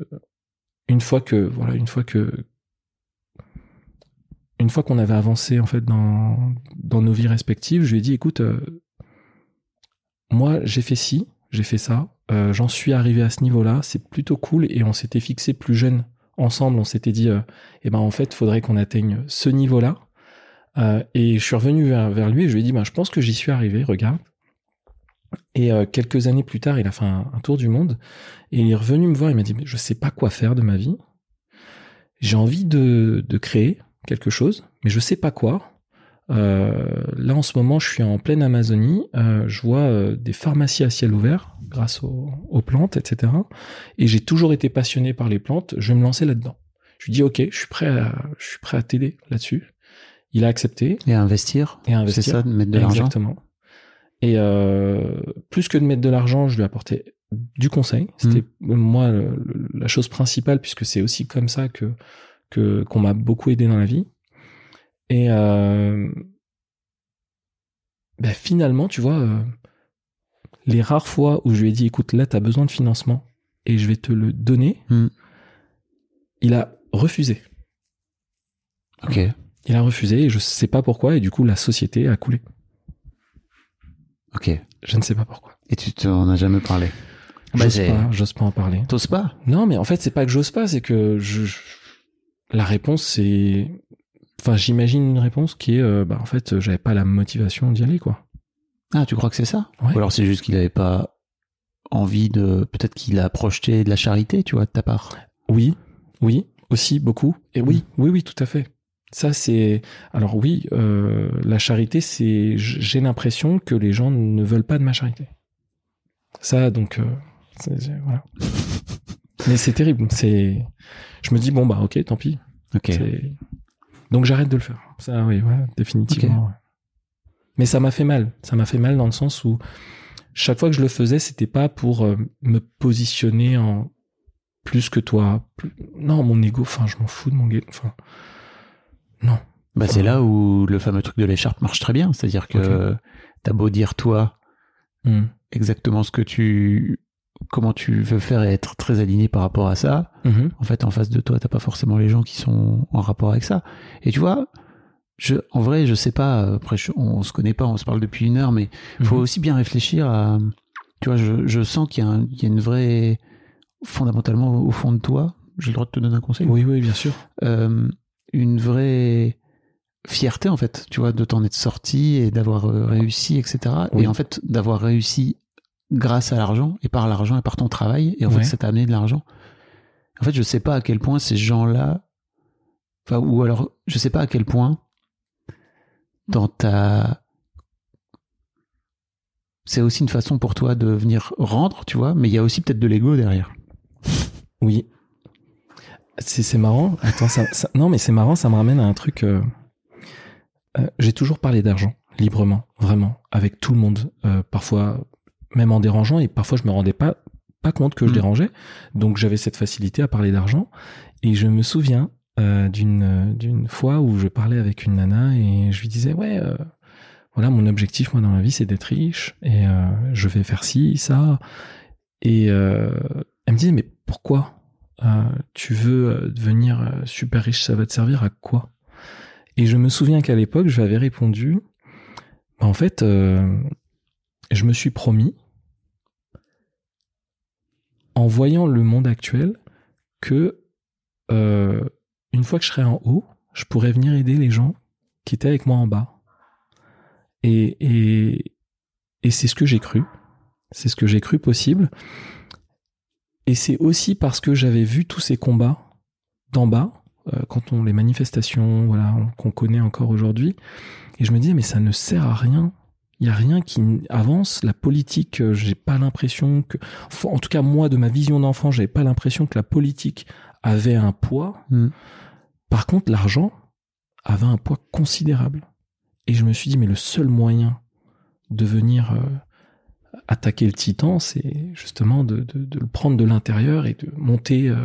Speaker 1: une fois que, voilà, une fois que, une fois qu'on avait avancé en fait dans dans nos vies respectives, je lui ai dit écoute, euh, moi j'ai fait ci, j'ai fait ça, euh, j'en suis arrivé à ce niveau-là, c'est plutôt cool et on s'était fixé plus jeune ensemble, on s'était dit euh, eh ben en fait faudrait qu'on atteigne ce niveau-là. Euh, et je suis revenu vers, lui et je lui ai dit ben je pense que j'y suis arrivé, regarde. Et euh, quelques années plus tard, il a fait un, tour du monde et il est revenu me voir, il m'a dit mais je sais pas quoi faire de ma vie. J'ai envie de, de créer quelque chose, mais je sais pas quoi. Euh, là, en ce moment, je suis en pleine Amazonie. Je vois des pharmacies à ciel ouvert grâce aux, aux plantes, etc. Et j'ai toujours été passionné par les plantes. Je vais me lancer là-dedans. Je lui dis, OK, je suis prêt à, je suis prêt à t'aider là-dessus. Il a accepté
Speaker 4: Et investir.
Speaker 1: et à investir.
Speaker 4: C'est ça, de mettre de l'argent.
Speaker 1: Exactement. Et euh, plus que de mettre de l'argent, je lui ai apporté du conseil. C'était
Speaker 4: Mm.
Speaker 1: moi le- le- la chose principale puisque c'est aussi comme ça que que qu'on m'a beaucoup aidé dans la vie. Et euh, ben, finalement, tu vois, euh, les rares fois où je lui ai dit, écoute, là, tu as besoin de financement et je vais te le donner,
Speaker 4: Mm.
Speaker 1: il a refusé.
Speaker 4: Ok.
Speaker 1: Il a refusé et je sais pas pourquoi et du coup la société a coulé.
Speaker 4: Ok.
Speaker 1: Je ne sais pas pourquoi.
Speaker 4: Et tu t'en as jamais parlé? Bah,
Speaker 1: J'ose
Speaker 4: c'est-
Speaker 1: pas, j'ose pas en parler.
Speaker 4: T'oses pas?
Speaker 1: Non, mais en fait, c'est pas que j'ose pas, c'est que je, je- la réponse c'est, enfin, j'imagine une réponse qui est, euh, bah, en fait, j'avais pas la motivation d'y aller, quoi.
Speaker 4: Ah, tu crois que c'est ça?
Speaker 1: Ouais.
Speaker 4: Ou alors c'est juste qu'il avait pas envie de. Peut-être qu'il a projeté de la charité, tu vois, de ta part?
Speaker 1: Oui, oui, aussi beaucoup. Et oui, oui, oui, tout à fait. Ça, c'est. Alors oui, euh, la charité, c'est. J'ai l'impression que les gens ne veulent pas de ma charité. Ça, donc, euh, c'est- c'est- voilà. Mais c'est terrible. C'est. Je me dis bon bah ok, tant pis.
Speaker 4: Ok.
Speaker 1: C'est- Donc j'arrête de le faire. Ça, oui, définitivement. ouais. Mais ça m'a fait mal. Ça m'a fait mal dans le sens où chaque fois que je le faisais, c'était pas pour euh, me positionner en plus que toi. Plus- Non, mon ego. Enfin, je m'en fous de mon ego. Enfin, non.
Speaker 4: Bah, c'est là où le fameux truc de l'écharpe marche très bien. C'est-à-dire que t'as beau dire, toi,
Speaker 1: Hmm.
Speaker 4: exactement ce que tu. Comment tu veux faire et être très aligné par rapport à ça.
Speaker 1: Mhm.
Speaker 4: En fait, en face de toi, t'as pas forcément les gens qui sont en rapport avec ça. Et tu vois, je, en vrai, je sais pas. Après, je- on, se connaît pas, on se parle depuis une heure, mais faut
Speaker 1: Mhm.
Speaker 4: aussi bien réfléchir à. Tu vois, je, je sens qu'il y, il y a une vraie. Fondamentalement, au fond de toi, j'ai le droit de te donner un conseil.
Speaker 1: Oui, oui, bien sûr.
Speaker 4: euh, une vraie fierté en fait, tu vois, de t'en être sorti et d'avoir euh, réussi, etc.
Speaker 1: Oui.
Speaker 4: Et en fait, d'avoir réussi grâce à l'argent et par l'argent et par ton travail. Et en
Speaker 1: Ouais.
Speaker 4: fait, ça t'a amené de l'argent. En fait, je sais pas à quel point ces gens-là, enfin, ou alors, je sais pas à quel point dans ta c'est aussi une façon pour toi de venir rendre, tu vois, mais il y a aussi peut-être de l'ego derrière.
Speaker 1: Oui. C'est marrant. Attends, ça, ça- non, mais c'est marrant. Ça me ramène à un truc. euh, euh, J'ai toujours parlé d'argent librement, vraiment, avec tout le monde. euh, parfois, même en dérangeant, et parfois je me rendais pas pas compte que je
Speaker 4: Mm.
Speaker 1: dérangeais. Donc j'avais cette facilité à parler d'argent. Et je me souviens d'une d'une fois où je parlais avec une nana et je lui disais ouais. voilà, mon objectif, moi, dans la vie, c'est d'être riche et je vais faire ci, ça. Et elle me disait, mais pourquoi? Tu veux euh, devenir euh, super riche Ça va te servir à quoi? Et je me souviens qu'à l'époque, je lui avais répondu, bah, en fait, euh, je me suis promis, en voyant le monde actuel, que euh, une fois que je serai en haut, je pourrais venir aider les gens qui étaient avec moi en bas. Et, et, et c'est ce que j'ai cru. C'est ce que j'ai cru possible. Et c'est aussi parce que j'avais vu tous ces combats d'en bas, euh, quand on les manifestations, voilà, on- qu'on connaît encore aujourd'hui. Et je me disais, mais ça ne sert à rien. Il y a rien qui avance. La politique, euh, j'ai pas l'impression que, en tout cas moi, de ma vision d'enfant, j'avais pas l'impression que la politique avait un poids.
Speaker 4: Mm.
Speaker 1: Par contre, l'argent avait un poids considérable. Et je me suis dit, mais le seul moyen de venir euh, attaquer le titan, c'est justement de, de- de le prendre de l'intérieur et de monter euh,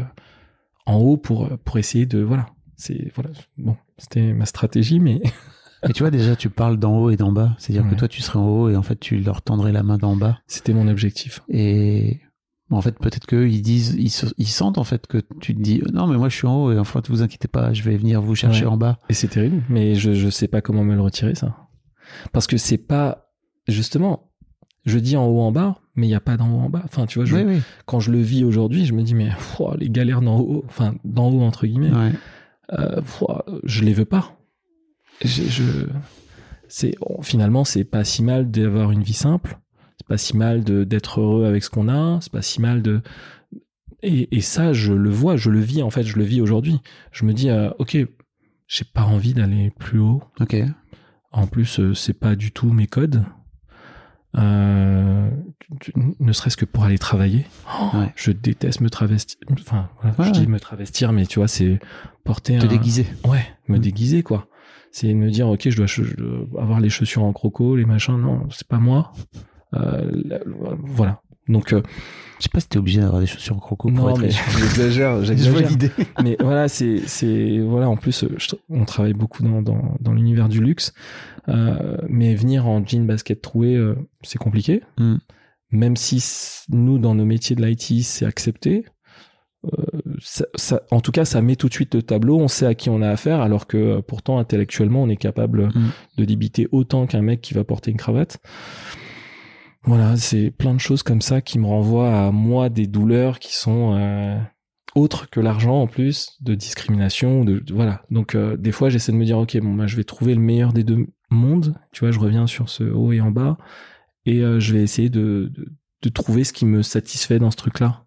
Speaker 1: en haut pour, pour essayer de. Voilà. C'est, voilà. Bon, c'était ma stratégie, mais.
Speaker 4: Et tu vois, déjà, tu parles d'en haut et d'en bas. C'est-à-dire que toi, tu serais en haut et en fait, tu leur tendrais la main d'en bas.
Speaker 1: C'était mon objectif.
Speaker 4: Et en fait, peut-être qu'eux, ils disent, ils, se- ils sentent en fait que tu te dis, non, mais moi, je suis en haut et en fait, vous inquiétez pas, je vais venir vous chercher
Speaker 1: Ouais.
Speaker 4: en bas.
Speaker 1: Et c'est terrible, mais je, je sais pas comment me le retirer, ça. Parce que c'est pas. Justement, je dis en haut, en bas, mais il n'y a pas d'en haut, en bas. Enfin, tu vois, je,
Speaker 4: Oui, oui.
Speaker 1: quand je le vis aujourd'hui, je me dis, mais pouah, les galères d'en haut, enfin, d'en haut, entre guillemets,
Speaker 4: Ouais.
Speaker 1: euh, pouah, je les veux pas. Je, je- c'est, oh, finalement, c'est pas si mal d'avoir une vie simple. C'est pas si mal de, d'être heureux avec ce qu'on a. C'est pas si mal de, et, et ça, je le vois, je le vis, en fait, je le vis aujourd'hui. Je me dis, euh, ok, j'ai pas envie d'aller plus haut.
Speaker 4: Ok.
Speaker 1: En plus, euh, c'est pas du tout mes codes. Euh, tu- tu- ne serait-ce que pour aller travailler. Oh,
Speaker 4: Ouais.
Speaker 1: Je déteste me travestir. Enfin, voilà,
Speaker 4: Ouais,
Speaker 1: je
Speaker 4: ouais.
Speaker 1: dis me travestir, mais tu vois, c'est porter
Speaker 4: Te
Speaker 1: un.
Speaker 4: déguiser.
Speaker 1: Ouais, me
Speaker 4: Mm.
Speaker 1: déguiser, quoi. C'est me dire, ok, je dois, je dois avoir les chaussures en croco, les machins. Non, c'est pas moi. Euh, voilà. Donc, euh,
Speaker 4: Je sais pas si t'es obligé d'avoir des chaussures en croco pour
Speaker 1: non,
Speaker 4: être
Speaker 1: mais j'exagère, j'exagère.
Speaker 4: l'idée.
Speaker 1: mais voilà, c'est, c'est, voilà, en plus, je- on travaille beaucoup dans, dans, dans l'univers du luxe, euh, mais venir en jean basket troué, euh, c'est compliqué.
Speaker 4: Mm.
Speaker 1: Même si nous, dans nos métiers de l'IT, c'est accepté. euh, ça, ça- en tout cas, ça met tout de suite le tableau. On sait à qui on a affaire, alors que pourtant, intellectuellement, on est capable
Speaker 4: Mm.
Speaker 1: de limiter autant qu'un mec qui va porter une cravate. Voilà, c'est plein de choses comme ça qui me renvoient à moi des douleurs qui sont euh, autres que l'argent en plus, de discrimination, de, de- voilà. Donc euh, des fois j'essaie de me dire ok bon bah je vais trouver le meilleur des deux mondes, tu vois, je reviens sur ce haut et en bas et euh, je vais essayer de, de de trouver ce qui me satisfait dans ce truc-là.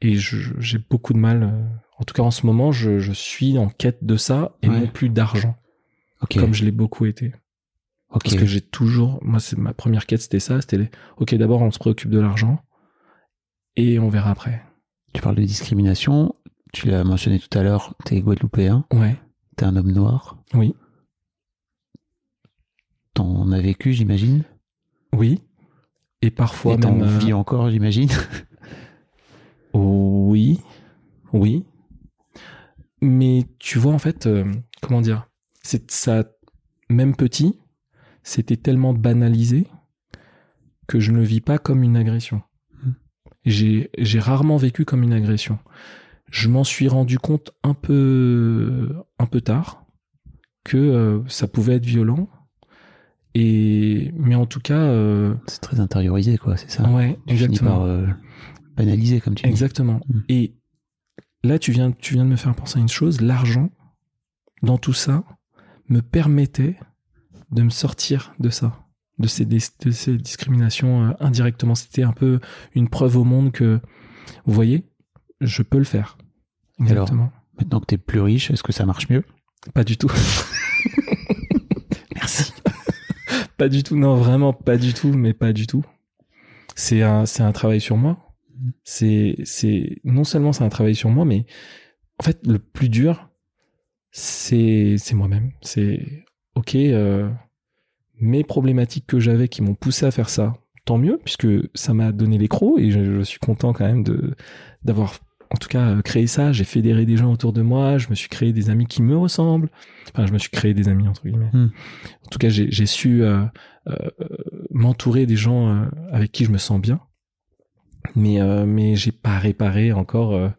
Speaker 1: Et j'ai beaucoup de mal, en tout cas en ce moment, je, je suis en quête de ça et
Speaker 4: Ouais.
Speaker 1: non plus d'argent, comme je l'ai beaucoup été.
Speaker 4: Ok.
Speaker 1: Parce que j'ai toujours, moi, c'est ma première quête, c'était ça, c'était, les- ok, d'abord on se préoccupe de l'argent et on verra après.
Speaker 4: Tu parles de discrimination. Tu l'as mentionné tout à l'heure. T'es guadeloupéen.
Speaker 1: Ouais,
Speaker 4: T'es un homme noir.
Speaker 1: oui,
Speaker 4: T'en as vécu, j'imagine.
Speaker 1: oui. Et parfois
Speaker 4: Et t'en
Speaker 1: même. euh,
Speaker 4: vis encore, j'imagine.
Speaker 1: Oui, oui. Mais tu vois, en fait, euh, comment dire, c'est ça, même petit, c'était tellement banalisé que je ne le vis pas comme une agression.
Speaker 4: Hmm.
Speaker 1: J'ai, j'ai rarement vécu comme une agression. Je m'en suis rendu compte un peu, un peu tard que euh, ça pouvait être violent. Et mais en tout cas, euh,
Speaker 4: C'est très intériorisé, quoi. C'est ça.
Speaker 1: ouais,
Speaker 4: Tu
Speaker 1: exactement.
Speaker 4: par euh, banaliser, comme tu dis.
Speaker 1: Exactement.
Speaker 4: Mm.
Speaker 1: Et là, tu viens, tu viens de me faire penser à une chose. L'argent, dans tout ça, me permettait de me sortir de ça, de ces, dis- de ces discriminations euh, indirectement. C'était un peu une preuve au monde que, vous voyez, je peux le faire.
Speaker 4: alors
Speaker 1: Exactement.
Speaker 4: Maintenant que t'es plus riche, est-ce que ça marche mieux?
Speaker 1: Pas du tout.
Speaker 4: Merci.
Speaker 1: pas du tout. Non, vraiment pas du tout, mais pas du tout. C'est un, c'est un travail sur moi. C'est, c'est, non seulement c'est un travail sur moi, mais en fait, le plus dur, c'est, c'est moi-même. C'est, ok, euh, mes problématiques que j'avais qui m'ont poussé à faire ça, tant mieux, puisque ça m'a donné les crocs et je, je suis content quand même de, d'avoir, en tout cas, euh, créé ça. J'ai fédéré des gens autour de moi, je me suis créé des amis qui me ressemblent. Enfin, je me suis créé des amis, entre guillemets.
Speaker 4: Hmm.
Speaker 1: En tout cas, j'ai, su euh, euh, m'entourer des gens avec qui je me sens bien. Mais, euh, mais j'ai pas réparé encore.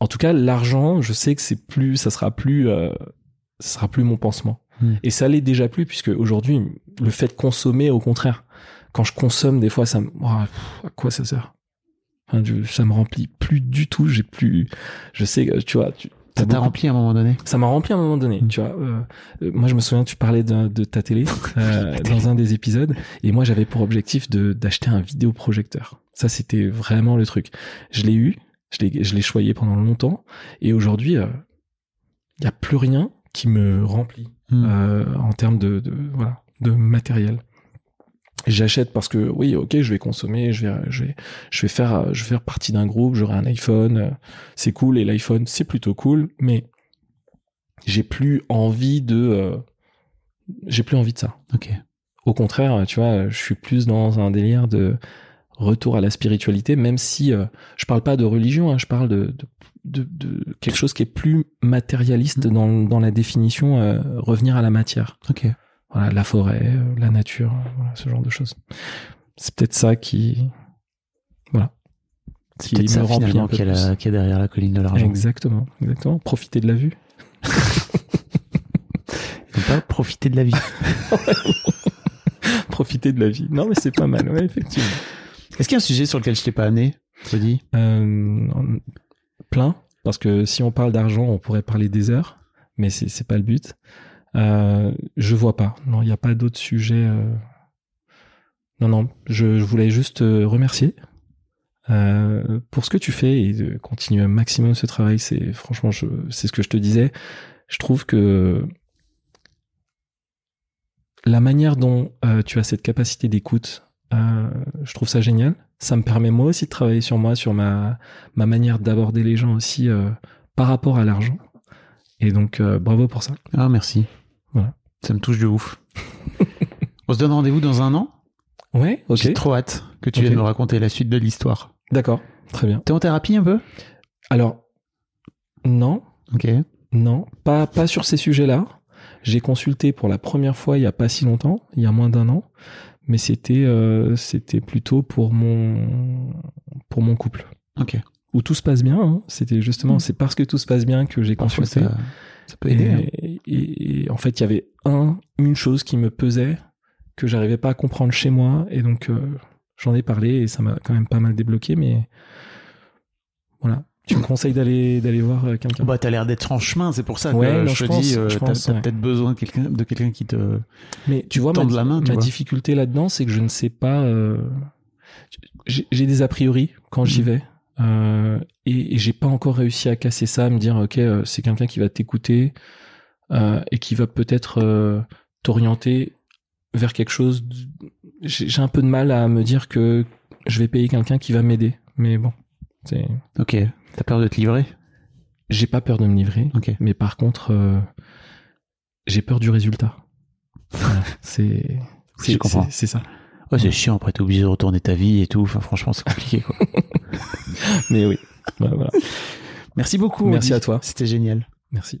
Speaker 1: En tout cas, l'argent, je sais que c'est plus, ça sera plus, ça sera plus mon pansement.
Speaker 4: Hmm.
Speaker 1: Et ça l'est déjà plus puisque aujourd'hui, le fait de consommer, au contraire, quand je consomme, des fois, ça me, pff, à quoi ça sert? Enfin, Ça me remplit plus du tout. J'ai plus, je sais, que, tu vois, tu,
Speaker 4: Ça t'a rempli à un moment donné?
Speaker 1: Ça m'a rempli à un moment donné,
Speaker 4: Mm.
Speaker 1: tu vois. Euh, euh, moi, je me souviens, tu parlais de, de ta télé euh, dans un des épisodes, et moi, j'avais pour objectif de d'acheter un vidéoprojecteur. Ça, c'était vraiment le truc. Je l'ai eu, je l'ai je l'ai choyé pendant longtemps, et aujourd'hui, il y a plus rien qui me remplit
Speaker 4: Hmm.
Speaker 1: euh, en termes de, de voilà de matériel. J'achète parce que oui, ok, je vais consommer, je vais, je vais, je vais faire, je vais faire partie d'un groupe, j'aurai un iPhone, euh, c'est cool et l'iPhone c'est plutôt cool, mais j'ai plus envie de, euh, j'ai plus envie de ça.
Speaker 4: Ok.
Speaker 1: Au contraire, tu vois, je suis plus dans un délire de retour à la spiritualité, même si euh, je parle pas de religion, hein, je parle de, de, de, de quelque chose qui est plus matérialiste dans, dans la définition, euh, revenir à la matière.
Speaker 4: Ok.
Speaker 1: Voilà, la forêt, euh, la nature, euh, voilà, ce genre de choses. C'est peut-être ça qui, voilà,
Speaker 4: C'est
Speaker 1: qui me
Speaker 4: ça
Speaker 1: remplit un peu
Speaker 4: y a derrière la colline de l'argent.
Speaker 1: Exactement, exactement. Profiter de la vue.
Speaker 4: Pas profiter de la vie.
Speaker 1: Profiter de la vie. Non, mais c'est pas mal, ouais, effectivement.
Speaker 4: Est-ce qu'il y a un sujet sur lequel je t'ai pas amené Cody
Speaker 1: Euh, en- plein, parce que si on parle d'argent, on pourrait parler des heures, mais c'est c'est pas le but. Euh, je vois pas. Non, il n'y a pas d'autres sujets. euh. Non, non. Je, voulais juste te remercier euh, pour ce que tu fais et de continuer un maximum ce travail. C'est franchement, c'est ce que je te disais. Je trouve que la manière dont euh, tu as cette capacité d'écoute, euh, je trouve ça génial. Ça me permet moi aussi de travailler sur moi, sur ma, ma manière d'aborder les gens aussi euh, par rapport à l'argent. Et donc, euh, bravo pour ça.
Speaker 4: Ah, merci.
Speaker 1: Voilà.
Speaker 4: Ça me touche de ouf. On se donne rendez-vous dans un an?
Speaker 1: Ouais, ok.
Speaker 4: J'ai trop hâte que tu
Speaker 1: Ok.
Speaker 4: viennes me raconter la suite de l'histoire.
Speaker 1: D'accord, très bien.
Speaker 4: T'es en thérapie un peu?
Speaker 1: Alors, non,
Speaker 4: Ok.
Speaker 1: non, pas, pas sur ces sujets-là. J'ai consulté pour la première fois il y a pas si longtemps, il y a moins d'un an, mais c'était euh, c'était plutôt pour mon pour mon couple
Speaker 4: Ok.
Speaker 1: où tout se passe bien. hein. C'était justement
Speaker 4: Mm.
Speaker 1: c'est parce que tout se passe bien que j'ai consulté.
Speaker 4: ça, ça peut aider. hein.
Speaker 1: Et, et- et en fait, il y avait un, une chose qui me pesait que j'arrivais pas à comprendre chez moi, et donc euh, j'en ai parlé et ça m'a quand même pas mal débloqué. Mais voilà, tu me conseilles d'aller d'aller voir euh, quelqu'un?
Speaker 4: Bah, t'as l'air d'être en chemin, c'est pour ça
Speaker 1: Ouais,
Speaker 4: que je
Speaker 1: je
Speaker 4: te dis,
Speaker 1: pense,
Speaker 4: euh,
Speaker 1: je
Speaker 4: t'as
Speaker 1: ouais.
Speaker 4: peut-être besoin de quelqu'un de quelqu'un qui te.
Speaker 1: Mais tu vois, ma,
Speaker 4: la main, tu
Speaker 1: ma
Speaker 4: vois.
Speaker 1: difficulté là-dedans, c'est que je ne sais pas. euh, j'ai des a priori quand j'y
Speaker 4: Mhm.
Speaker 1: vais. euh, et et j'ai pas encore réussi à casser ça, à me dire ok, euh, c'est quelqu'un qui va t'écouter euh, et qui va peut-être euh, t'orienter vers quelque chose. J'ai un peu de mal à me dire que je vais payer quelqu'un qui va m'aider, mais bon, c'est-
Speaker 4: Ok. T'as peur de te livrer?
Speaker 1: J'ai pas peur de me livrer,
Speaker 4: Ok.
Speaker 1: mais par contre, euh, j'ai peur du résultat. Voilà, c'est
Speaker 4: Je comprends.
Speaker 1: c'est- ça.
Speaker 4: Ouais, c'est chiant. Après, t'es obligé de retourner ta vie et tout. Enfin, franchement, c'est compliqué, quoi.
Speaker 1: Mais oui. Voilà.
Speaker 4: Merci beaucoup.
Speaker 1: Merci à toi.
Speaker 4: C'était génial.
Speaker 1: Merci.